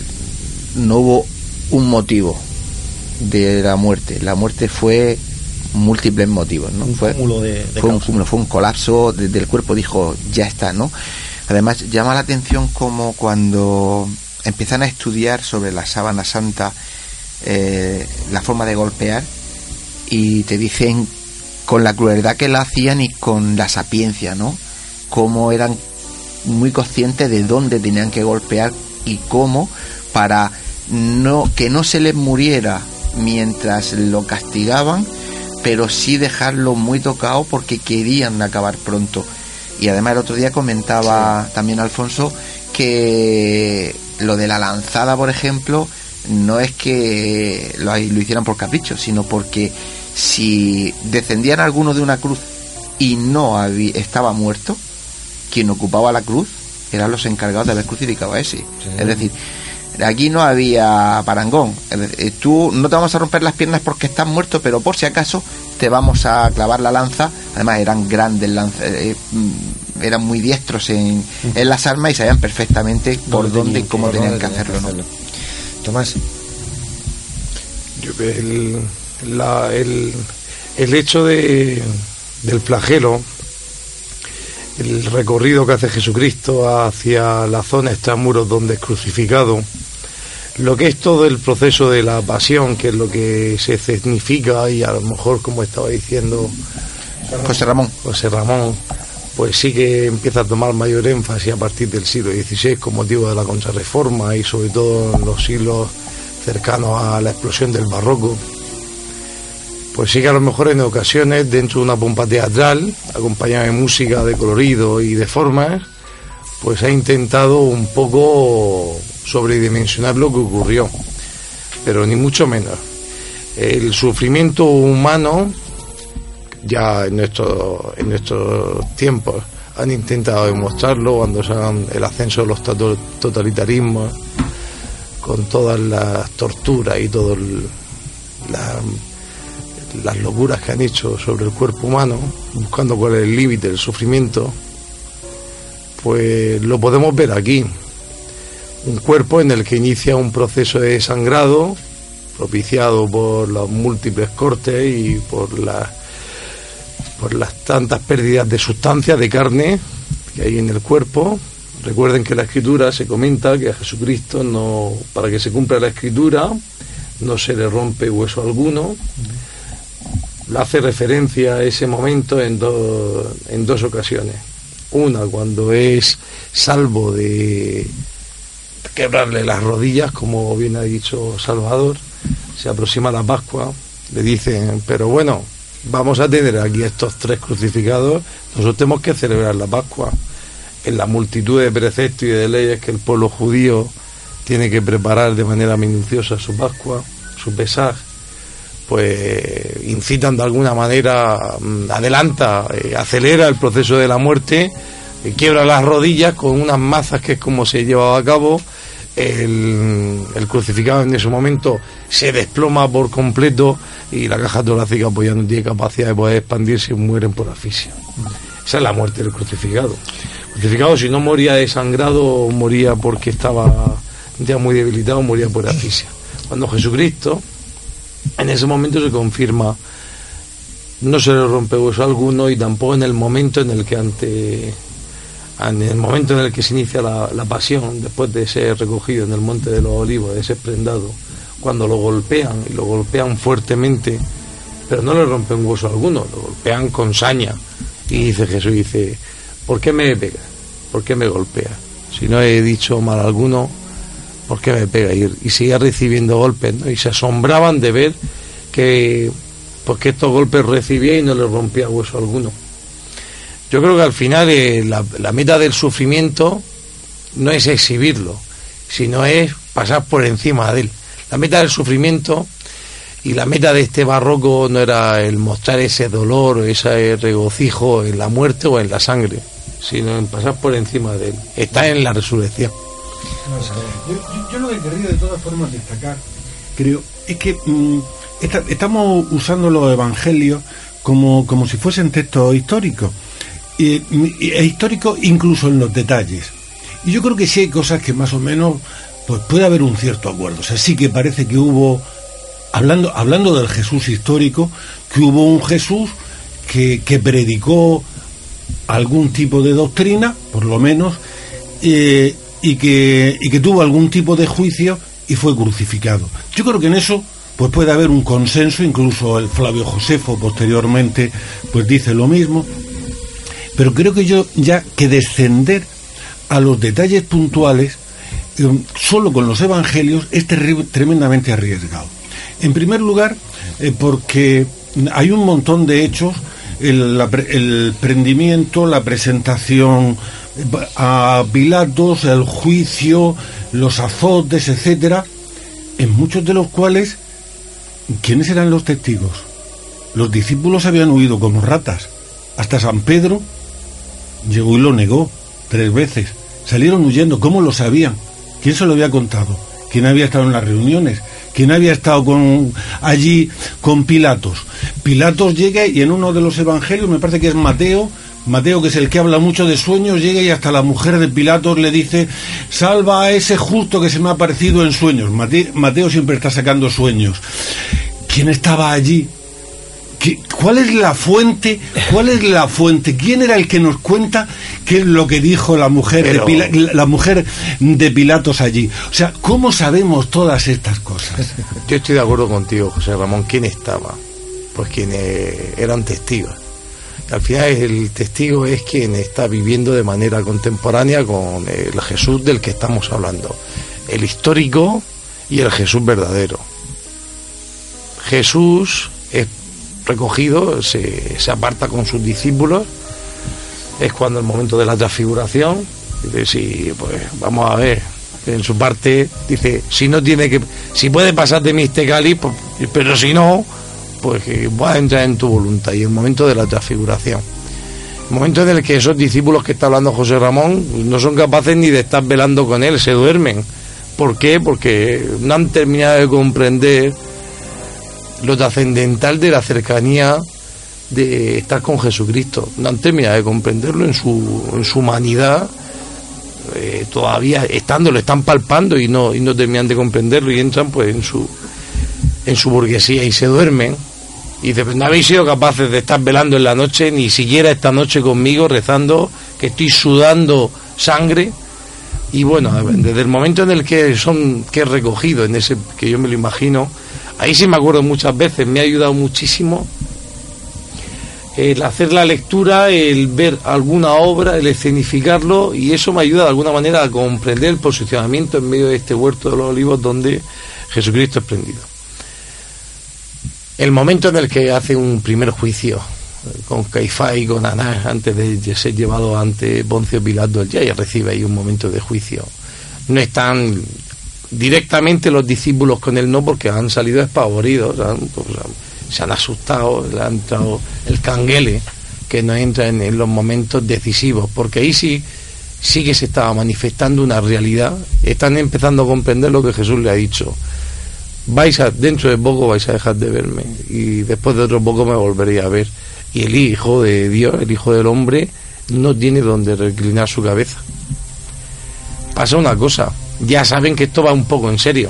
no hubo un motivo de la muerte. La muerte fue múltiples motivos, ¿no? fue, cúmulo de- de fue un cúmulo, fue un colapso de- del cuerpo, dijo, ya está, ¿no? Además, llama la atención como cuando empiezan a estudiar sobre la sábana santa eh, la forma de golpear y te dicen con la crueldad que la hacían y con la sapiencia, ¿no? Cómo eran muy conscientes de dónde tenían que golpear y cómo para no que no se les muriera mientras lo castigaban, pero sí dejarlo muy tocado porque querían acabar pronto. Y además el otro día comentaba también Alfonso que lo de la lanzada, por ejemplo, no es que lo, lo hicieran por capricho, sino porque si descendían alguno de una cruz y no había, estaba muerto, quien ocupaba la cruz eran los encargados de haber crucificado a ese. Es decir, aquí no había parangón. Decir, tú no te vamos a romper las piernas porque estás muerto, pero por si acaso te vamos a clavar la lanza. Además eran grandes lanzas, eh, mm, eran muy diestros en, en las armas y sabían perfectamente por dónde y cómo tenían que hacerlo. ¿no? Tomás. Yo creo que el, la- el, el hecho de, del flagelo, el recorrido que hace Jesucristo hacia la zona extramuros donde es crucificado, lo que es todo el proceso de la pasión, que es lo que se significa y a lo mejor, como estaba diciendo José Ramón, José Ramón, pues sí que empieza a tomar mayor énfasis a partir del siglo XVI con motivo de la contrarreforma y sobre todo en los siglos cercanos a la explosión del barroco. Pues sí que a lo mejor en ocasiones dentro de una pompa teatral, acompañada de música, de colorido y de formas, pues ha intentado un poco sobredimensionar lo que ocurrió, pero ni mucho menos. El sufrimiento humano ya en nuestro, en nuestros tiempos han intentado demostrarlo cuando se han- el ascenso de los totalitarismos con todas las torturas y todas las locuras que han hecho sobre el cuerpo humano buscando cuál es el límite del sufrimiento pues lo podemos ver aquí. Un cuerpo en el que inicia un proceso de sangrado propiciado por los múltiples cortes y por las por las tantas pérdidas de sustancia de carne que hay en el cuerpo. Recuerden que la escritura se comenta que a Jesucristo no para que se cumpla la escritura no se le rompe hueso alguno. Hace referencia a ese momento en dos ocasiones. Una cuando es salvo de quebrarle las rodillas, como bien ha dicho Salvador, se aproxima la Pascua, le dicen, pero bueno, vamos a tener aquí estos tres crucificados, nosotros tenemos que celebrar la Pascua. En la multitud de preceptos y de leyes que el pueblo judío tiene que preparar de manera minuciosa su Pascua, su Pesaj, pues incitan de alguna manera, mm, adelanta, eh, acelera el proceso de la muerte, eh, quiebra las rodillas con unas mazas que es como se llevaba a cabo, el, crucificado en ese momento se desploma por completo y la caja torácica pues ya no tiene capacidad de poder expandirse y mueren por asfixia. Esa es la muerte del crucificado. El crucificado si no moría desangrado, moría porque estaba ya muy debilitado, moría por asfixia. Cuando Jesucristo, en ese momento se confirma, no se le rompe hueso alguno y tampoco en el momento en el que ante en el momento en el que se inicia la, la pasión, después de ser recogido en el Monte de los Olivos, de ser prendado, cuando lo golpean y lo golpean fuertemente, pero no le rompen hueso alguno, lo golpean con saña. Y dice Jesús, dice, ¿por qué me pega? ¿Por qué me golpea? Si no he dicho mal alguno, ¿por qué me pega? Y, y seguía recibiendo golpes, ¿no? Y se asombraban de ver que, pues que estos golpes recibía y no le rompía hueso alguno. Yo creo que al final eh, la, la meta del sufrimiento no es exhibirlo, sino es pasar por encima de él. La meta del sufrimiento y la meta de este barroco no era el mostrar ese dolor ese regocijo en la muerte o en la sangre, sino en pasar por encima de él. Está en la resurrección. Yo, yo- yo lo que querría de todas formas destacar, creo, es que mm, esta- estamos usando los evangelios como, como si fuesen textos históricos. Y, y- e históricos incluso en los detalles. Y yo creo que sí hay cosas que más o menos pues puede haber un cierto acuerdo. O sea, sí que parece que hubo, hablando, hablando del Jesús histórico, que hubo un Jesús que, que predicó algún tipo de doctrina, por lo menos, eh, y, que, y que tuvo algún tipo de juicio y fue crucificado. Yo creo que en eso pues puede haber un consenso, incluso el Flavio Josefo posteriormente pues dice lo mismo, pero creo que yo ya que descender a los detalles puntuales eh, solo con los evangelios es tremendamente arriesgado. En primer lugar, eh, porque hay un montón de hechos, el, prendimiento, la presentación a Pilatos, el juicio, los azotes, etcétera, en muchos de los cuales, ¿quiénes eran los testigos? Los discípulos habían huido como ratas. Hasta San Pedro llegó y lo negó tres veces. Salieron huyendo. ¿Cómo lo sabían? ¿Quién se lo había contado? ¿Quién había estado en las reuniones? ¿Quién había estado allí con Pilatos? Pilatos llega y en uno de los evangelios, me parece que es Mateo, Mateo, que es el que habla mucho de sueños, llega y hasta la mujer de Pilatos le dice, salva a ese justo que se me ha aparecido en sueños. Mate- Mateo siempre está sacando sueños. ¿Quién estaba allí? ¿Qué- ¿Cuál es la fuente? ¿Cuál es la fuente? ¿Quién era el que nos cuenta qué es lo que dijo la mujer, Pero- de, Pila- la mujer de Pilatos allí? O sea, ¿cómo sabemos todas estas cosas? Yo estoy de acuerdo contigo, José Ramón. ¿Quién estaba? Pues quienes eran testigos. Al final el testigo es quien está viviendo de manera contemporánea con el Jesús del que estamos hablando. El histórico y el Jesús verdadero. Jesús es recogido, se, se aparta con sus discípulos. Es cuando el momento de la transfiguración, dice, sí, pues vamos a ver. En su parte dice, si no tiene que, si puede pasar de mí este cáliz, pues, pero si no, pues que voy a entrar en tu voluntad. Y el momento de la transfiguración. Momento en el que esos discípulos que está hablando José Ramón no son capaces ni de estar velando con él, se duermen. ¿Por qué? Porque no han terminado de comprender lo trascendental de la cercanía de estar con Jesucristo. No han terminado de comprenderlo en su, en su humanidad eh, todavía estando, lo están palpando y no, y no terminan de comprenderlo y entran pues en su, en su burguesía y se duermen. Y pues, no habéis sido capaces de estar velando en la noche, ni siquiera esta noche conmigo, rezando, que estoy sudando sangre. Y bueno, desde el momento en el que son, que he recogido, en ese, que yo me lo imagino, ahí sí me acuerdo muchas veces, me ha ayudado muchísimo el hacer la lectura, el ver alguna obra, el escenificarlo, y eso me ayuda de alguna manera a comprender el posicionamiento en medio de este huerto de los olivos donde Jesucristo es prendido. El momento en el que hace un primer juicio con Caifás y con Anás antes de ser llevado ante Poncio Pilato, ya recibe ahí un momento de juicio. No están directamente los discípulos con él, no, porque han salido espavoridos, pues, se han asustado, le han entrado el canguele que no entra en, los momentos decisivos, porque ahí sí, sí que se estaba manifestando una realidad, están empezando a comprender lo que Jesús le ha dicho. Vais a, dentro de poco vais a dejar de verme y después de otro poco me volveréis a ver. Y el Hijo de Dios, el Hijo del Hombre, no tiene donde reclinar su cabeza. Pasa una cosa, ya saben que esto va un poco en serio.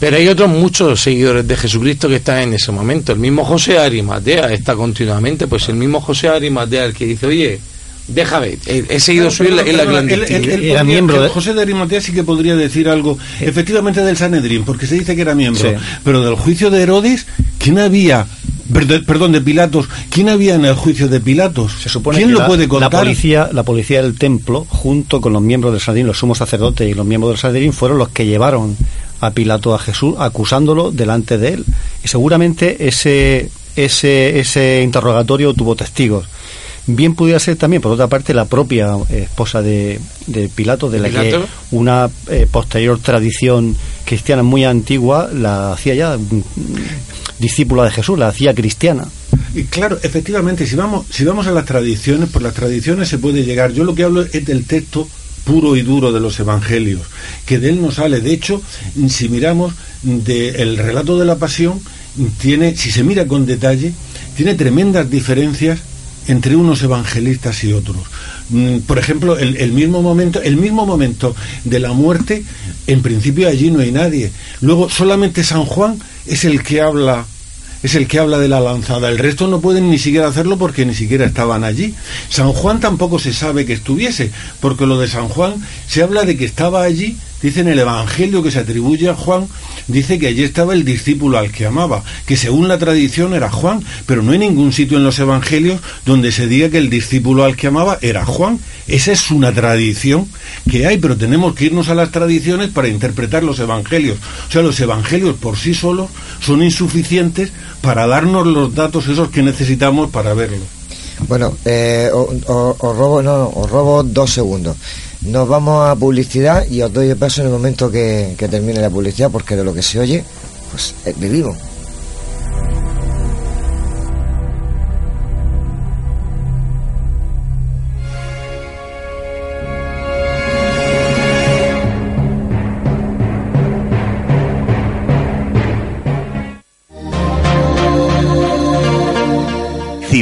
Pero hay otros muchos seguidores de Jesucristo que están en ese momento. El mismo José Arimatea está continuamente, pues el mismo José Arimatea el que dice, oye, déjame, he, seguido su en la, era miembro José de Arimatea sí que podría decir algo, efectivamente del Sanedrín, porque se dice que era miembro, pero del juicio de Herodes, ¿quién había Perdón, de Pilatos. ¿Quién había en el juicio de Pilatos? Se supone ¿Quién que lo la, puede contar? La policía, la policía del templo, junto con los miembros del Sanedrín, los sumos sacerdotes y los miembros del Sanedrín, fueron los que llevaron a Pilato a Jesús acusándolo delante de él. Y seguramente ese, ese, ese interrogatorio tuvo testigos. Bien pudiera ser también, por otra parte, la propia esposa de, de Pilato, de la que una eh, posterior tradición cristiana muy antigua la hacía ya mm, discípula de Jesús, la hacía cristiana. Y claro, efectivamente, si vamos, si vamos a las tradiciones, por las tradiciones se puede llegar. Yo lo que hablo es del texto puro y duro de los evangelios, que de él no sale. De hecho, si miramos el relato de la pasión, tiene, si se mira con detalle, tiene tremendas diferencias entre unos evangelistas y otros. Mm, por ejemplo, el, el, mismo momento, el mismo momento de la muerte, en principio allí no hay nadie. Luego solamente San Juan es el que habla es el que habla de la lanzada. El resto no pueden ni siquiera hacerlo porque ni siquiera estaban allí. San Juan tampoco se sabe que estuviese, porque lo de San Juan se habla de que estaba allí dice en el Evangelio que se atribuye a Juan, dice que allí estaba el discípulo al que amaba, que según la tradición era Juan, pero no hay ningún sitio en los Evangelios donde se diga que el discípulo al que amaba era Juan. Esa es una tradición que hay, pero tenemos que irnos a las tradiciones para interpretar los Evangelios. O sea, los Evangelios por sí solos son insuficientes para darnos los datos esos que necesitamos para verlo. Bueno, eh, os, robo, no, os robo dos segundos. Nos vamos a publicidad y os doy el paso en el momento que, termine la publicidad, porque de lo que se oye, pues eh, vivimos.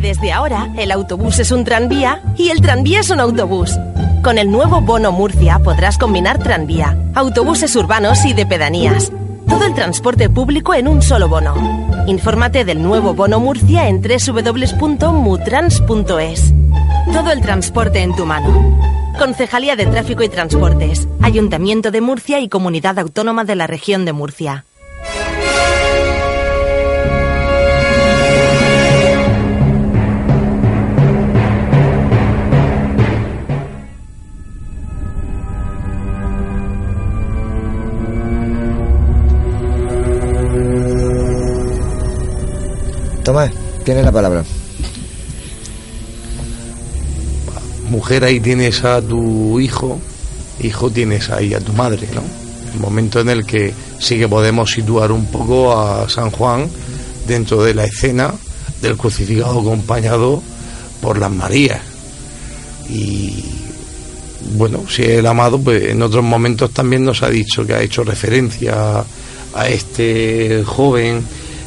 Desde ahora, el autobús es un tranvía y el tranvía es un autobús. Con el nuevo Bono Murcia podrás combinar tranvía, autobuses urbanos y de pedanías. Todo el transporte público en un solo bono. Infórmate del nuevo Bono Murcia en www.mutrans.es. Todo el transporte en tu mano. Concejalía de Tráfico y Transportes, Ayuntamiento de Murcia y Comunidad Autónoma de la Región de Murcia. Tomás, tienes la palabra. Mujer, ahí tienes a tu hijo, hijo tienes ahí a tu madre, ¿no? El momento en el que sí que podemos situar un poco a San Juan dentro de la escena del crucificado acompañado por las Marías. Y bueno, si el amado, pues en otros momentos también nos ha dicho que ha hecho referencia a este joven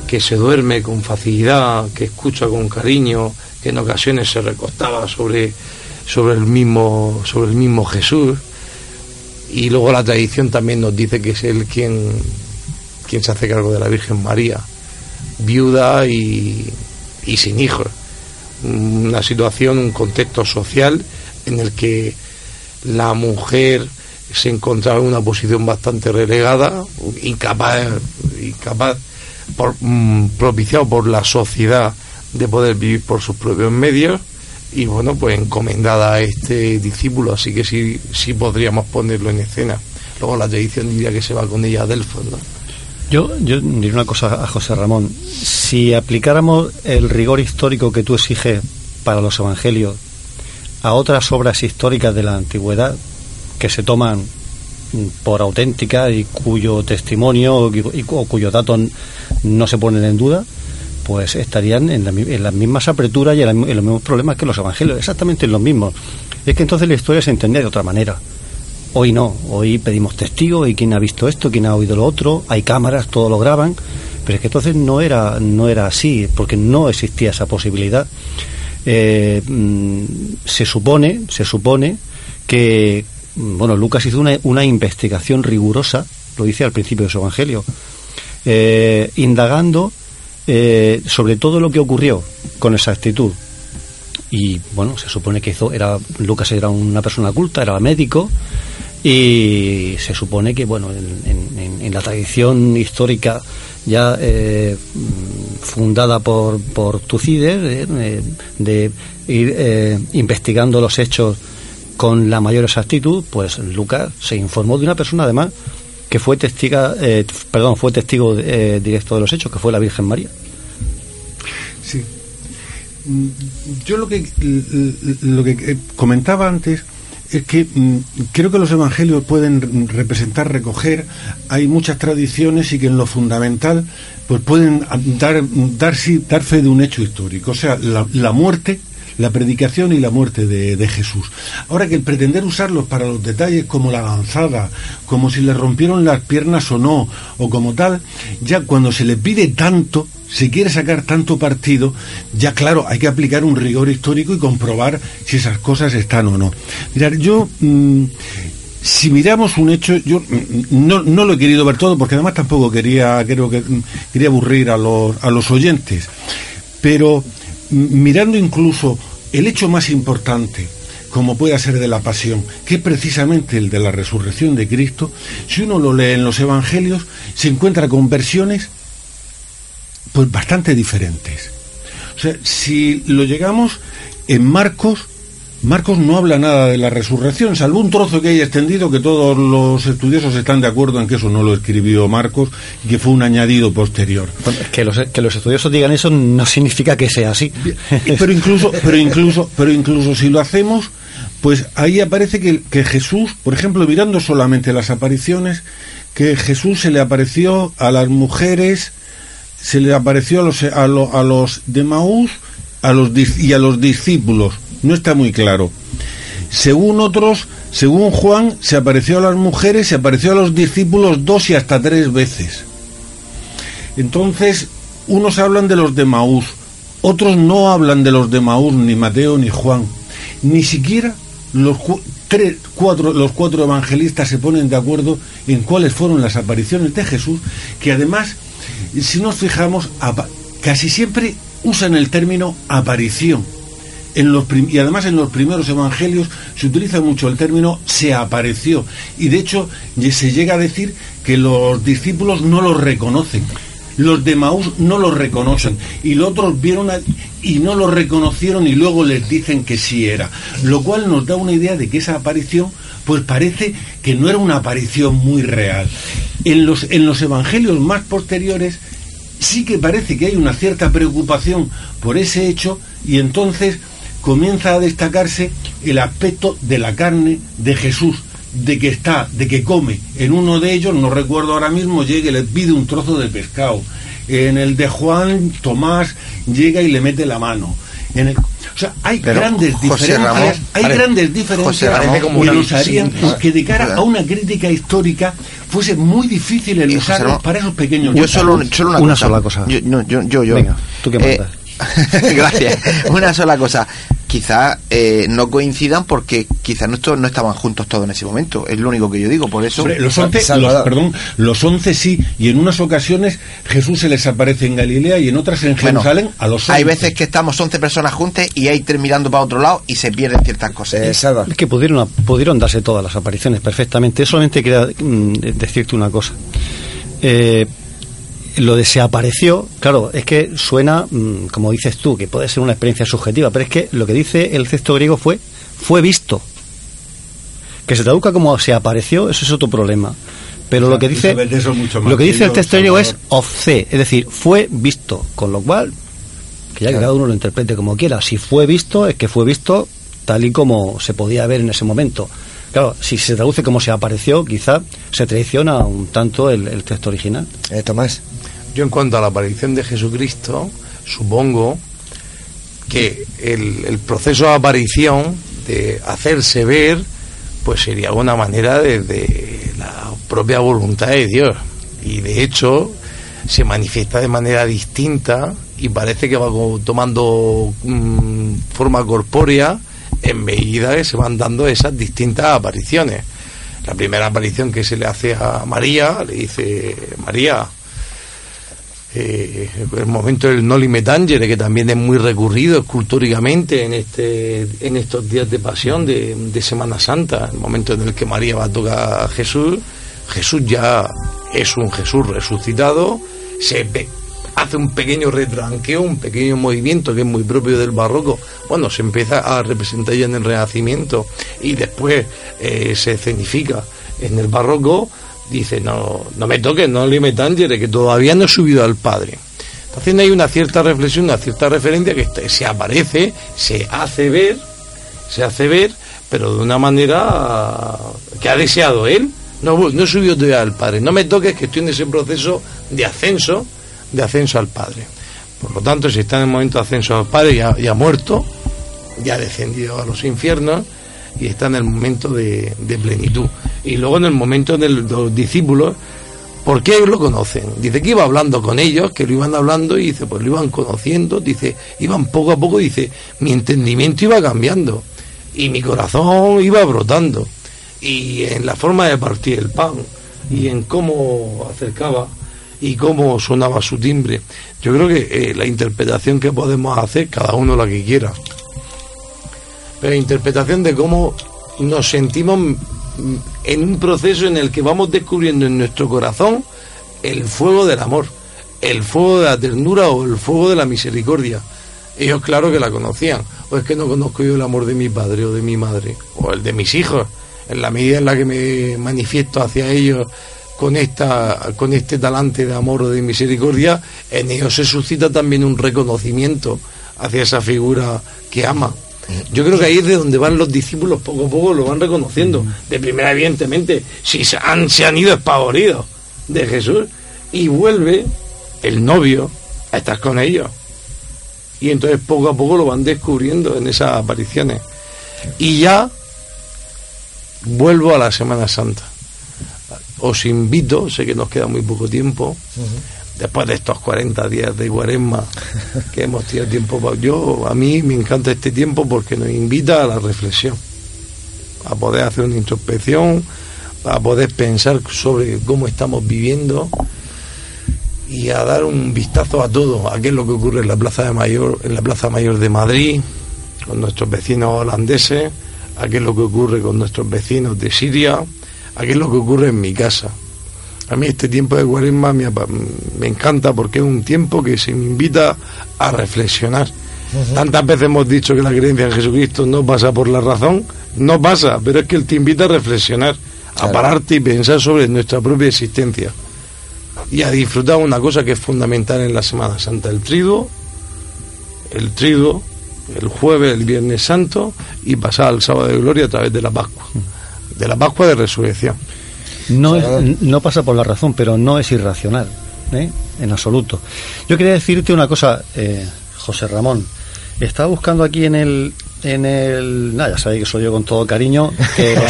que se duerme con facilidad, que escucha con cariño, que en ocasiones se recostaba sobre, sobre, el, mismo, sobre el mismo Jesús. Y luego la tradición también nos dice que es él quien, quien se hace cargo de la Virgen María, viuda y, y sin hijos. Una situación, un contexto social en el que la mujer se encontraba en una posición bastante relegada, incapaz, incapaz por, mm, propiciado por la sociedad de poder vivir por sus propios medios y bueno, pues encomendada a este discípulo, así que sí, sí podríamos ponerlo en escena. Luego la tradición diría que se va con ella a Delfos. Yo, yo diré una cosa a José Ramón. Si aplicáramos el rigor histórico que tú exiges para los evangelios a otras obras históricas de la antigüedad que se toman por auténtica y cuyo testimonio o cuyos datos no se ponen en duda, pues estarían en, las mismas aperturas y en, los mismos problemas que los evangelios, exactamente en los mismos. Es que entonces la historia se entendía de otra manera. Hoy no, hoy pedimos testigos y quién ha visto esto, quién ha oído lo otro, hay cámaras, todo lo graban, pero es que entonces no era, no era así, porque no existía esa posibilidad. Eh, mm, se supone, se supone que, bueno, Lucas hizo una, una investigación rigurosa, lo dice al principio de su evangelio, eh, indagando eh, sobre todo lo que ocurrió con esa actitud. Y bueno, se supone que hizo, era, Lucas era una persona culta, era médico, y se supone que bueno, en, la tradición histórica ya eh, fundada por, por Tucídides, de ir investigando los hechos con la mayor exactitud, pues Lucas se informó de una persona además que fue testiga, eh, perdón, fue testigo eh, directo de los hechos, que fue la Virgen María. Sí. Yo lo que lo que eh, comentaba antes es que mm, creo que los evangelios pueden representar, recoger, hay muchas tradiciones y que en lo fundamental pues pueden dar, dar, dar fe de un hecho histórico, o sea, la, la muerte la predicación y la muerte de, Jesús. Ahora que el pretender usarlos para los detalles como la lanzada, como si le rompieron las piernas o no, o como tal, ya cuando se le pide tanto, se quiere sacar tanto partido, ya claro, hay que aplicar un rigor histórico y comprobar si esas cosas están o no. Mirar, yo... Mm, si miramos un hecho, yo mm, no, no, lo he querido ver todo porque además tampoco quería, creo que mm, quería aburrir a los, a los oyentes, pero mirando incluso el hecho más importante, como puede ser de la pasión, que es precisamente el de la resurrección de Cristo, si uno lo lee en los evangelios, se encuentra con versiones pues bastante diferentes. O sea, si lo llegamos en Marcos, Marcos no habla nada de la resurrección, salvo un trozo que haya extendido, que todos los estudiosos están de acuerdo en que eso no lo escribió Marcos y que fue un añadido posterior. que, los, que los estudiosos digan eso no significa que sea así. Pero incluso, pero incluso, pero incluso si lo hacemos, pues ahí aparece que, que Jesús, por ejemplo, mirando solamente las apariciones, que Jesús se le apareció a las mujeres, se le apareció a los, a, los de Maús a los, y a los discípulos no está muy claro. según otros, según Juan, se apareció a las mujeres, se apareció a los discípulos dos y hasta tres veces. Entonces, unos hablan de los de Maús, otros no hablan de los de Maús, ni Mateo ni Juan. Ni siquiera los, cuatro, los cuatro evangelistas se ponen de acuerdo en cuáles fueron las apariciones de Jesús, que además, si nos fijamos, casi siempre usan el término aparición. En los y además en los primeros evangelios se utiliza mucho el término se apareció. Y de hecho se llega a decir que los discípulos no lo reconocen. Los de Maús no lo reconocen. Y los otros vieron y no lo reconocieron y luego les dicen que sí era. Lo cual nos da una idea de que esa aparición pues parece que no era una aparición muy real. En los, en los evangelios más posteriores sí que parece que hay una cierta preocupación por ese hecho y entonces comienza a destacarse el aspecto de la carne de Jesús, de que está, de que come. En uno de ellos, no recuerdo ahora mismo, llega y le pide un trozo de pescado. En el de Juan, Tomás llega y le mete la mano. En el- o sea, hay Pero, grandes José diferencias, Ramón, hay vale, grandes diferencias Ramón, que nos harían sí, que de cara a una crítica histórica fuese muy difícil el usarlos para esos pequeños Yo solo, solo una, Una cosa. sola cosa. Yo, no, yo, yo, yo. Venga, tú que Eh. Gracias. Una sola cosa. Quizás eh, no coincidan porque quizás no, no estaban juntos todos en ese momento. Es lo único que yo digo. Por eso. Hombre, los once, los- perdón, los once sí, y en unas ocasiones Jesús se les aparece en Galilea y en otras en Bueno, Jerusalén a los once. Hay veces que estamos 11 personas juntas y hay tres mirando para otro lado y se pierden ciertas cosas. Eh, Es que pudieron, pudieron darse todas las apariciones perfectamente. Solamente quería mm, decirte una cosa. Eh, lo de se apareció, claro, es que suena, mm, como dices tú, que puede ser una experiencia subjetiva, pero es que lo que dice el texto griego fue, fue visto. Que se traduzca como se apareció, eso es otro problema. Pero O sea, lo que dice, sabes de eso mucho más lo que dice el texto griego es ofce, es decir, fue visto, con lo cual, que ya que cada uno lo interprete como quiera. Si fue visto, es que fue visto tal y como se podía ver en ese momento. Claro, si se traduce como se apareció, quizá se traiciona un tanto el, el texto original. Eh, Tomás. Yo en cuanto a la aparición de Jesucristo, supongo que el, proceso de aparición, de hacerse ver, pues sería una manera de, la propia voluntad de Dios. Y de hecho se manifiesta de manera distinta y parece que va tomando mm, forma corpórea en medida que se van dando esas distintas apariciones. La primera aparición que se le hace a María, le dice, María, eh, el momento del Noli Me Tangere, que también es muy recurrido escultóricamente en este en estos días de pasión de, Semana Santa, el momento en el que María va a tocar a Jesús, Jesús ya es un Jesús resucitado, se hace un pequeño retranqueo, un pequeño movimiento que es muy propio del barroco, bueno, se empieza a representar ya en el Renacimiento y después eh, se escenifica en el barroco, dice, no, no me toques, no le me tangere, que todavía no he subido al Padre. Entonces hay una cierta reflexión, una cierta referencia que este- se aparece, se hace ver, se hace ver, pero de una manera que ha deseado él. No, no he subido todavía al Padre. No me toques que estoy en ese proceso de ascenso, de ascenso al Padre. Por lo tanto, si está en el momento de ascenso al Padre, ya, ya ha muerto, ya ha descendido a los infiernos y está en el momento de, de plenitud. Y luego en el momento de los discípulos, ¿por qué lo conocen? Dice que iba hablando con ellos, que lo iban hablando y dice, pues lo iban conociendo, dice, iban poco a poco, dice, mi entendimiento iba cambiando y mi corazón iba brotando. Y en la forma de partir el pan y en cómo acercaba y cómo sonaba su timbre. Yo creo que eh, la interpretación que podemos hacer, cada uno la que quiera, pero interpretación de cómo nos sentimos en un proceso en el que vamos descubriendo en nuestro corazón el fuego del amor, el fuego de la ternura o el fuego de la misericordia. Ellos claro que la conocían, o es que no conozco yo el amor de mi padre o de mi madre, o el de mis hijos, en la medida en la que me manifiesto hacia ellos con esta con este talante de amor o de misericordia, en ellos se suscita también un reconocimiento hacia esa figura que ama. Yo creo que ahí es de donde van los discípulos, poco a poco lo van reconociendo. De primera, evidentemente, si se han, se han ido espavoridos de Jesús, y vuelve el novio a estar con ellos. Y entonces poco a poco lo van descubriendo en esas apariciones. Y ya vuelvo a la Semana Santa. Os invito, sé que nos queda muy poco tiempo, después de estos 40 días de cuaresma que hemos tenido tiempo pa- yo a mí me encanta este tiempo porque nos invita a la reflexión a poder hacer una introspección a poder pensar sobre cómo estamos viviendo y a dar un vistazo a todo a qué es lo que ocurre en la plaza mayor en la plaza mayor de Madrid con nuestros vecinos holandeses a qué es lo que ocurre con nuestros vecinos de Siria a qué es lo que ocurre en mi casa a mí este tiempo de cuaresma me, me encanta porque es un tiempo que se me invita a reflexionar. Tantas veces hemos dicho que la creencia en Jesucristo no pasa por la razón, no pasa, pero es que Él te invita a reflexionar, a pararte y pensar sobre nuestra propia existencia y a disfrutar una cosa que es fundamental en la Semana Santa, el triduo, el triduo, el jueves, el viernes santo y pasar al sábado de gloria a través de la Pascua, de la Pascua de resurrección. No, es- no pasa por la razón, pero no es irracional, ¿eh? en absoluto. Yo quería decirte una cosa, eh, José Ramón. Estaba buscando aquí en el, en el, nada, ya sabéis que soy yo con todo cariño, que.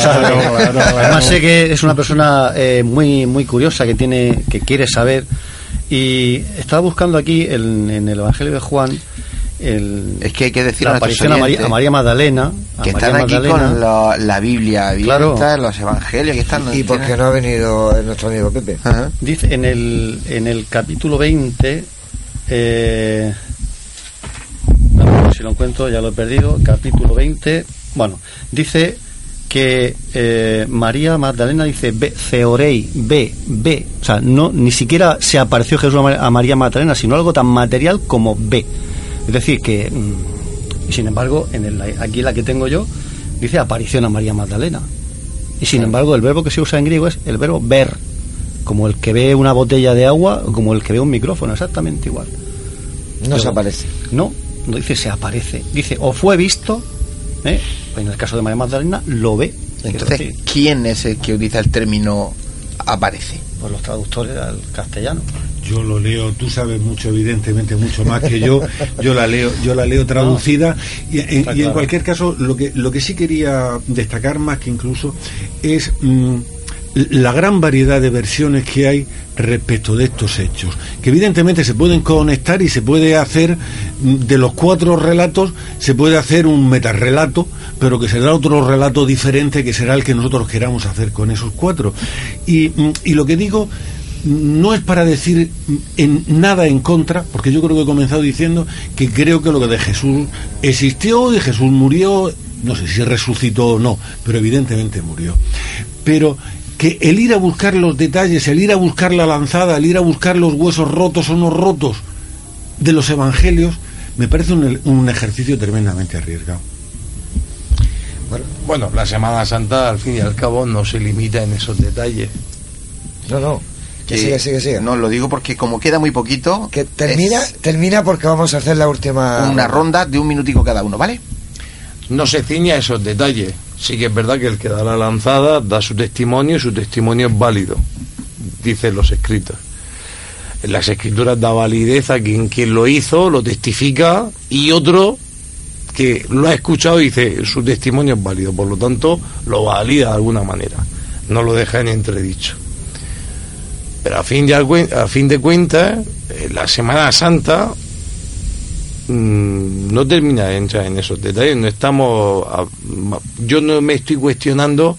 Además sé que es una persona eh, muy, muy curiosa que tiene, que quiere saber. Y estaba buscando aquí en el Evangelio de Juan. El, Es que hay que decir la aparición a María, a María Magdalena. a que María están aquí Magdalena. con lo- la Biblia abierta, Claro. los evangelios, que están... ¿Y por qué no ha venido el- nuestro amigo Pepe? Dice en el, en el capítulo 20, eh, ver si lo encuentro, ya lo he perdido, capítulo 20, bueno, dice que eh, María Magdalena dice, ve, Ceorei, ve, ve, o sea, no, ni siquiera se apareció Jesús a María Magdalena, sino algo tan material como ve. Es decir, que, mm, y sin embargo, en el, aquí la que tengo yo, dice aparición a María Magdalena. Y sin embargo, el verbo que se usa en griego es el verbo ver, como el que ve una botella de agua o como el que ve un micrófono, exactamente igual. No se aparece. No, no dice se aparece. Dice o fue visto, ¿eh? en el caso de María Magdalena, lo ve. Entonces, ¿quién es el que utiliza el término aparece? Pues los traductores al castellano. Yo lo leo, tú sabes mucho, evidentemente, mucho más que yo. Yo la leo, yo la leo traducida. y, en, está y en cualquier caso, lo que, lo que sí quería destacar más que incluso es mm, la gran variedad de versiones que hay respecto de estos hechos. Que evidentemente se pueden conectar y se puede hacer mm, de los cuatro relatos, se puede hacer un metarrelato, pero que será otro relato diferente que será el que nosotros queramos hacer con esos cuatro. Y, mm, y lo que digo no es para decir en nada en contra, porque yo creo que he comenzado diciendo que creo que lo que de Jesús existió y Jesús murió, no sé si resucitó o no, pero evidentemente murió. Pero que el ir a buscar los detalles, el ir a buscar la lanzada, el ir a buscar los huesos rotos o no rotos de los evangelios, me parece un, un ejercicio tremendamente arriesgado. Bueno, la Semana Santa al fin y al cabo no se limita en esos detalles. No, no. Que sigue, sigue, sigue. No, lo digo porque como queda muy poquito... Que termina, es termina porque vamos a hacer la última. Una ronda de un minutico cada uno, ¿vale? No se ciña a esos detalles. Sí que es verdad que el que da la lanzada da su testimonio y su testimonio es válido, dicen los escritos. En las escrituras da validez a quien, quien lo hizo, lo testifica, y otro que lo ha escuchado dice su testimonio es válido, por lo tanto lo valida de alguna manera, no lo deja en entredicho. Pero a fin de, a fin de cuentas, eh, la Semana Santa mm, no termina de entrar en esos detalles. No estamos, yo no me estoy cuestionando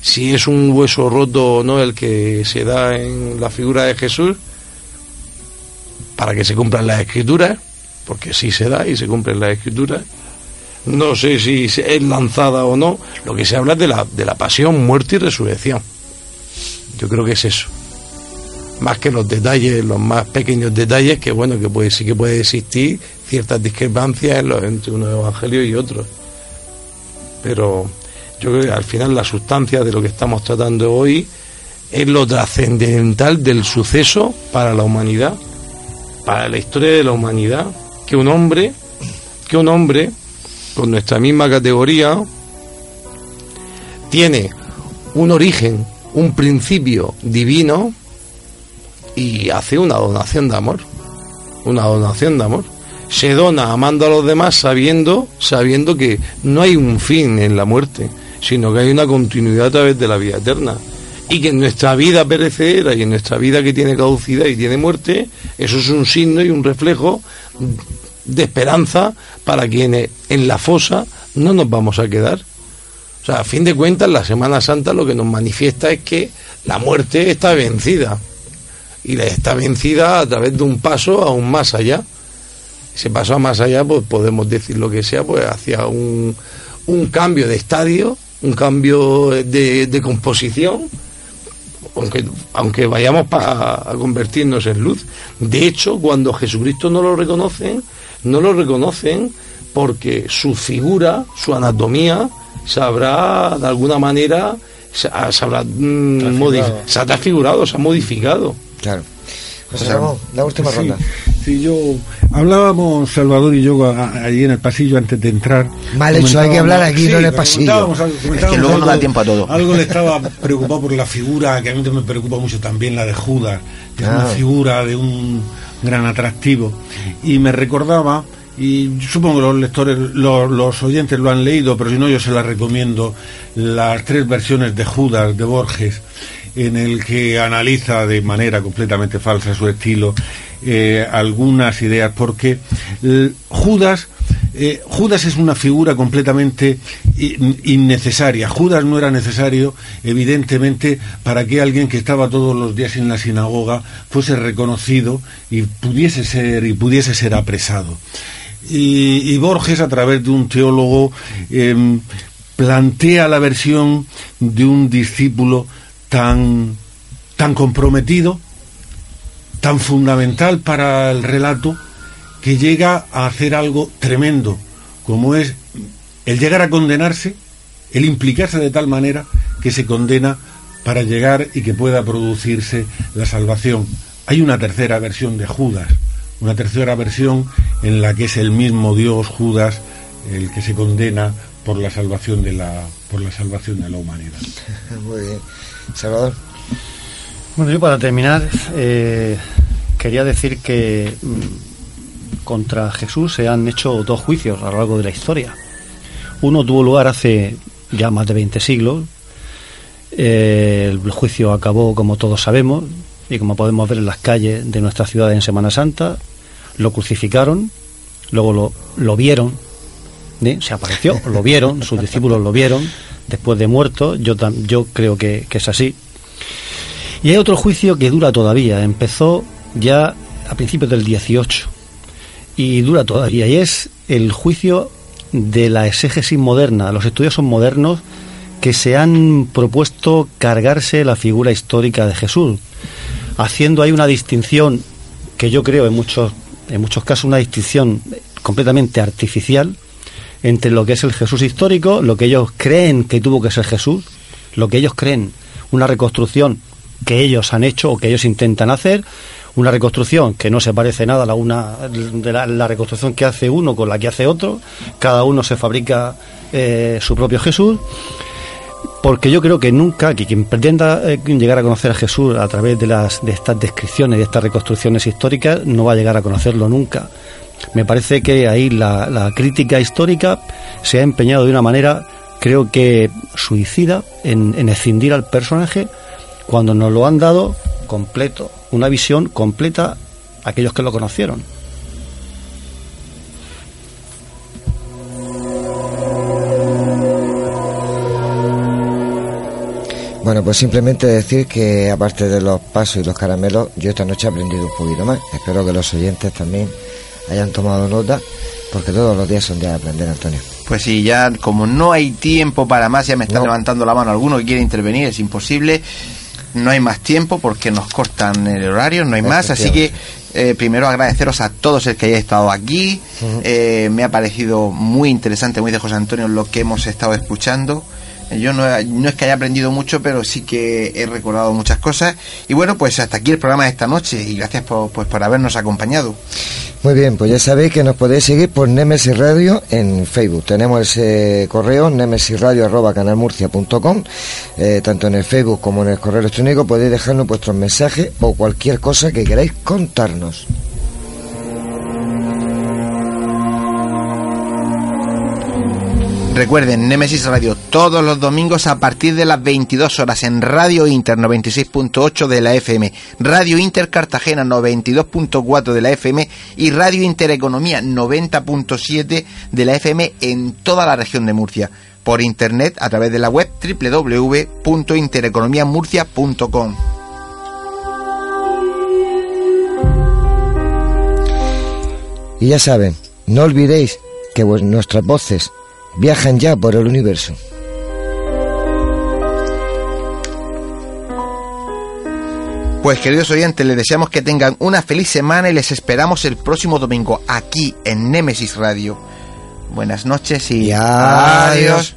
si es un hueso roto o no el que se da en la figura de Jesús para que se cumplan las escrituras, porque sí se da y se cumplen las escrituras. No sé si es lanzada o no. Lo que se habla es de la, de la pasión, muerte y resurrección. Yo creo que es eso. Más que los detalles, los más pequeños detalles, que bueno, que puede, sí que puede existir ciertas discrepancias en los- entre unos evangelios y otros. Pero yo creo que al final la sustancia de lo que estamos tratando hoy es lo trascendental del suceso para la humanidad, para la historia de la humanidad, que un hombre, que un hombre con nuestra misma categoría tiene un origen, un principio divino y hace una donación de amor, una donación de amor. Se dona amando a los demás sabiendo, sabiendo que no hay un fin en la muerte, sino que hay una continuidad a través de la vida eterna. Y que en nuestra vida perecedera y en nuestra vida que tiene caducidad y tiene muerte, eso es un signo y un reflejo de esperanza para quienes en la fosa no nos vamos a quedar. O sea, a fin de cuentas, la Semana Santa lo que nos manifiesta es que la muerte está vencida. Y está vencida a través de un paso aún más allá. Ese paso a más allá, pues podemos decir lo que sea, pues hacia un, un cambio de estadio, un cambio de, de composición, aunque, aunque vayamos a convertirnos en luz. De hecho, cuando Jesucristo no lo reconocen, no lo reconocen porque su figura, su anatomía, se habrá de alguna manera se, ha- se habrá mm, se ha transfigurado, se ha modificado. Claro. José Ramón, la última Sí, ronda. sí, yo hablábamos Salvador y yo allí en el pasillo antes de entrar. Mal hecho, hay que hablar aquí, no en el pasillo. comentábamos algo- Es que luego no da tiempo a todo. Algo le estaba preocupado por la figura, que a mí me preocupa mucho también la de Judas, que es Ah. una figura de un gran atractivo. Y me recordaba, y supongo que los lectores, los, oyentes lo han leído, pero si no yo se las recomiendo, las tres versiones de Judas de Borges en el que analiza de manera completamente falsa su estilo eh, algunas ideas, porque eh, Judas, eh, Judas es una figura completamente in- innecesaria. Judas no era necesario, evidentemente, para que alguien que estaba todos los días en la sinagoga fuese reconocido y pudiese ser y pudiese ser apresado. Y, Borges, a través de un teólogo, em, plantea la versión de un discípulo tan, tan comprometido, tan fundamental para el relato, que llega a hacer algo tremendo, como es el llegar a condenarse, el implicarse de tal manera que se condena para llegar y que pueda producirse la salvación. Hay una tercera versión de Judas, una tercera versión en la que es el mismo Dios Judas el que se condena por la salvación de la por la salvación de la humanidad. Muy bien. Salvador. Bueno, yo para terminar eh, quería decir que mm, contra Jesús se han hecho dos juicios a lo largo de la historia. Uno tuvo lugar hace ya más de 20 siglos. Eh, el juicio acabó, como todos sabemos, y como podemos ver en las calles de nuestra ciudad en Semana Santa, lo crucificaron, luego lo, lo vieron, ¿eh? se apareció, lo vieron, sus discípulos lo vieron, después de muerto, yo, yo creo que, que es así. Y hay otro juicio que dura todavía, empezó ya a principios del 18 y dura todavía, y es el juicio de la exégesis moderna, los estudiosos modernos que se han propuesto cargarse la figura histórica de Jesús, haciendo ahí una distinción que yo creo en muchos, en muchos casos una distinción completamente artificial entre lo que es el Jesús histórico, lo que ellos creen que tuvo que ser Jesús, lo que ellos creen, una reconstrucción que ellos han hecho o que ellos intentan hacer, una reconstrucción que no se parece nada a la, una, de la, reconstrucción que hace uno con la que hace otro, cada uno se fabrica eh, su propio Jesús, porque yo creo que nunca, que quien pretenda eh, llegar a conocer a Jesús a través de, las, de estas descripciones, de estas reconstrucciones históricas, no va a llegar a conocerlo nunca. Me parece que ahí la, crítica histórica se ha empeñado de una manera, creo que suicida, en, en escindir al personaje cuando nos lo han dado completo, una visión completa a aquellos que lo conocieron. Bueno, pues simplemente decir que aparte de los pasos y los caramelos, yo esta noche he aprendido un poquito más. Espero que los oyentes también hayan tomado nota, porque todos los días son días de aprender, Antonio. Pues sí, ya como no hay tiempo para más, ya me están No. levantando la mano alguno que quiere intervenir, es imposible. No hay más tiempo porque nos cortan el horario, no hay más. Así que eh, primero agradeceros a todos el que hayáis estado aquí. Eh, me ha parecido muy interesante, muy de José Antonio, lo que hemos estado escuchando. Yo no, no es que haya aprendido mucho, pero sí que he recordado muchas cosas. Y bueno, pues hasta aquí el programa de esta noche y gracias por, pues, por habernos acompañado. Muy bien, pues ya sabéis que nos podéis seguir por Nemesis Radio en Facebook. Tenemos ese correo nemesisradio.canalmurcia.com eh, Tanto en el Facebook como en el correo electrónico podéis dejarnos vuestros mensajes o cualquier cosa que queráis contarnos. Recuerden, Nemesis Radio todos los domingos a partir de las 22 horas en Radio Inter 96.8 de la FM, Radio Inter Cartagena 92.4 de la FM y Radio Inter Economía 90.7 de la FM en toda la región de Murcia. Por internet a través de la web www.intereconomiamurcia.com. Y ya saben, no olvidéis que nuestras voces viajan ya por el universo. Pues queridos oyentes, les deseamos que tengan una feliz semana y les esperamos el próximo domingo aquí en Nemesis Radio. Buenas noches y, adiós.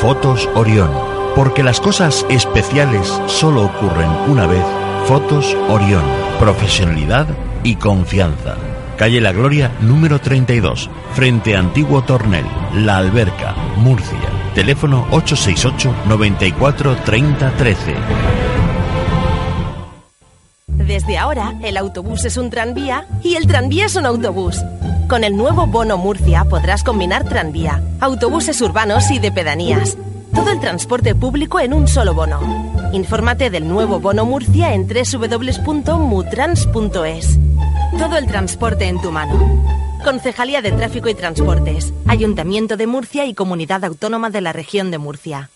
Fotos Orión. Porque las cosas especiales solo ocurren una vez. Fotos Orión. Profesionalidad y confianza. Calle La Gloria, número 32, frente a Antiguo Tornel, La Alberca, Murcia. Teléfono 868 94 30 13. Desde ahora, el autobús es un tranvía y el tranvía es un autobús. Con el nuevo Bono Murcia podrás combinar tranvía, autobuses urbanos y de pedanías. Todo el transporte público en un solo bono. Infórmate del nuevo Bono Murcia en www.mutrans.es. Todo el transporte en tu mano. Concejalía de Tráfico y Transportes, Ayuntamiento de Murcia y Comunidad Autónoma de la Región de Murcia.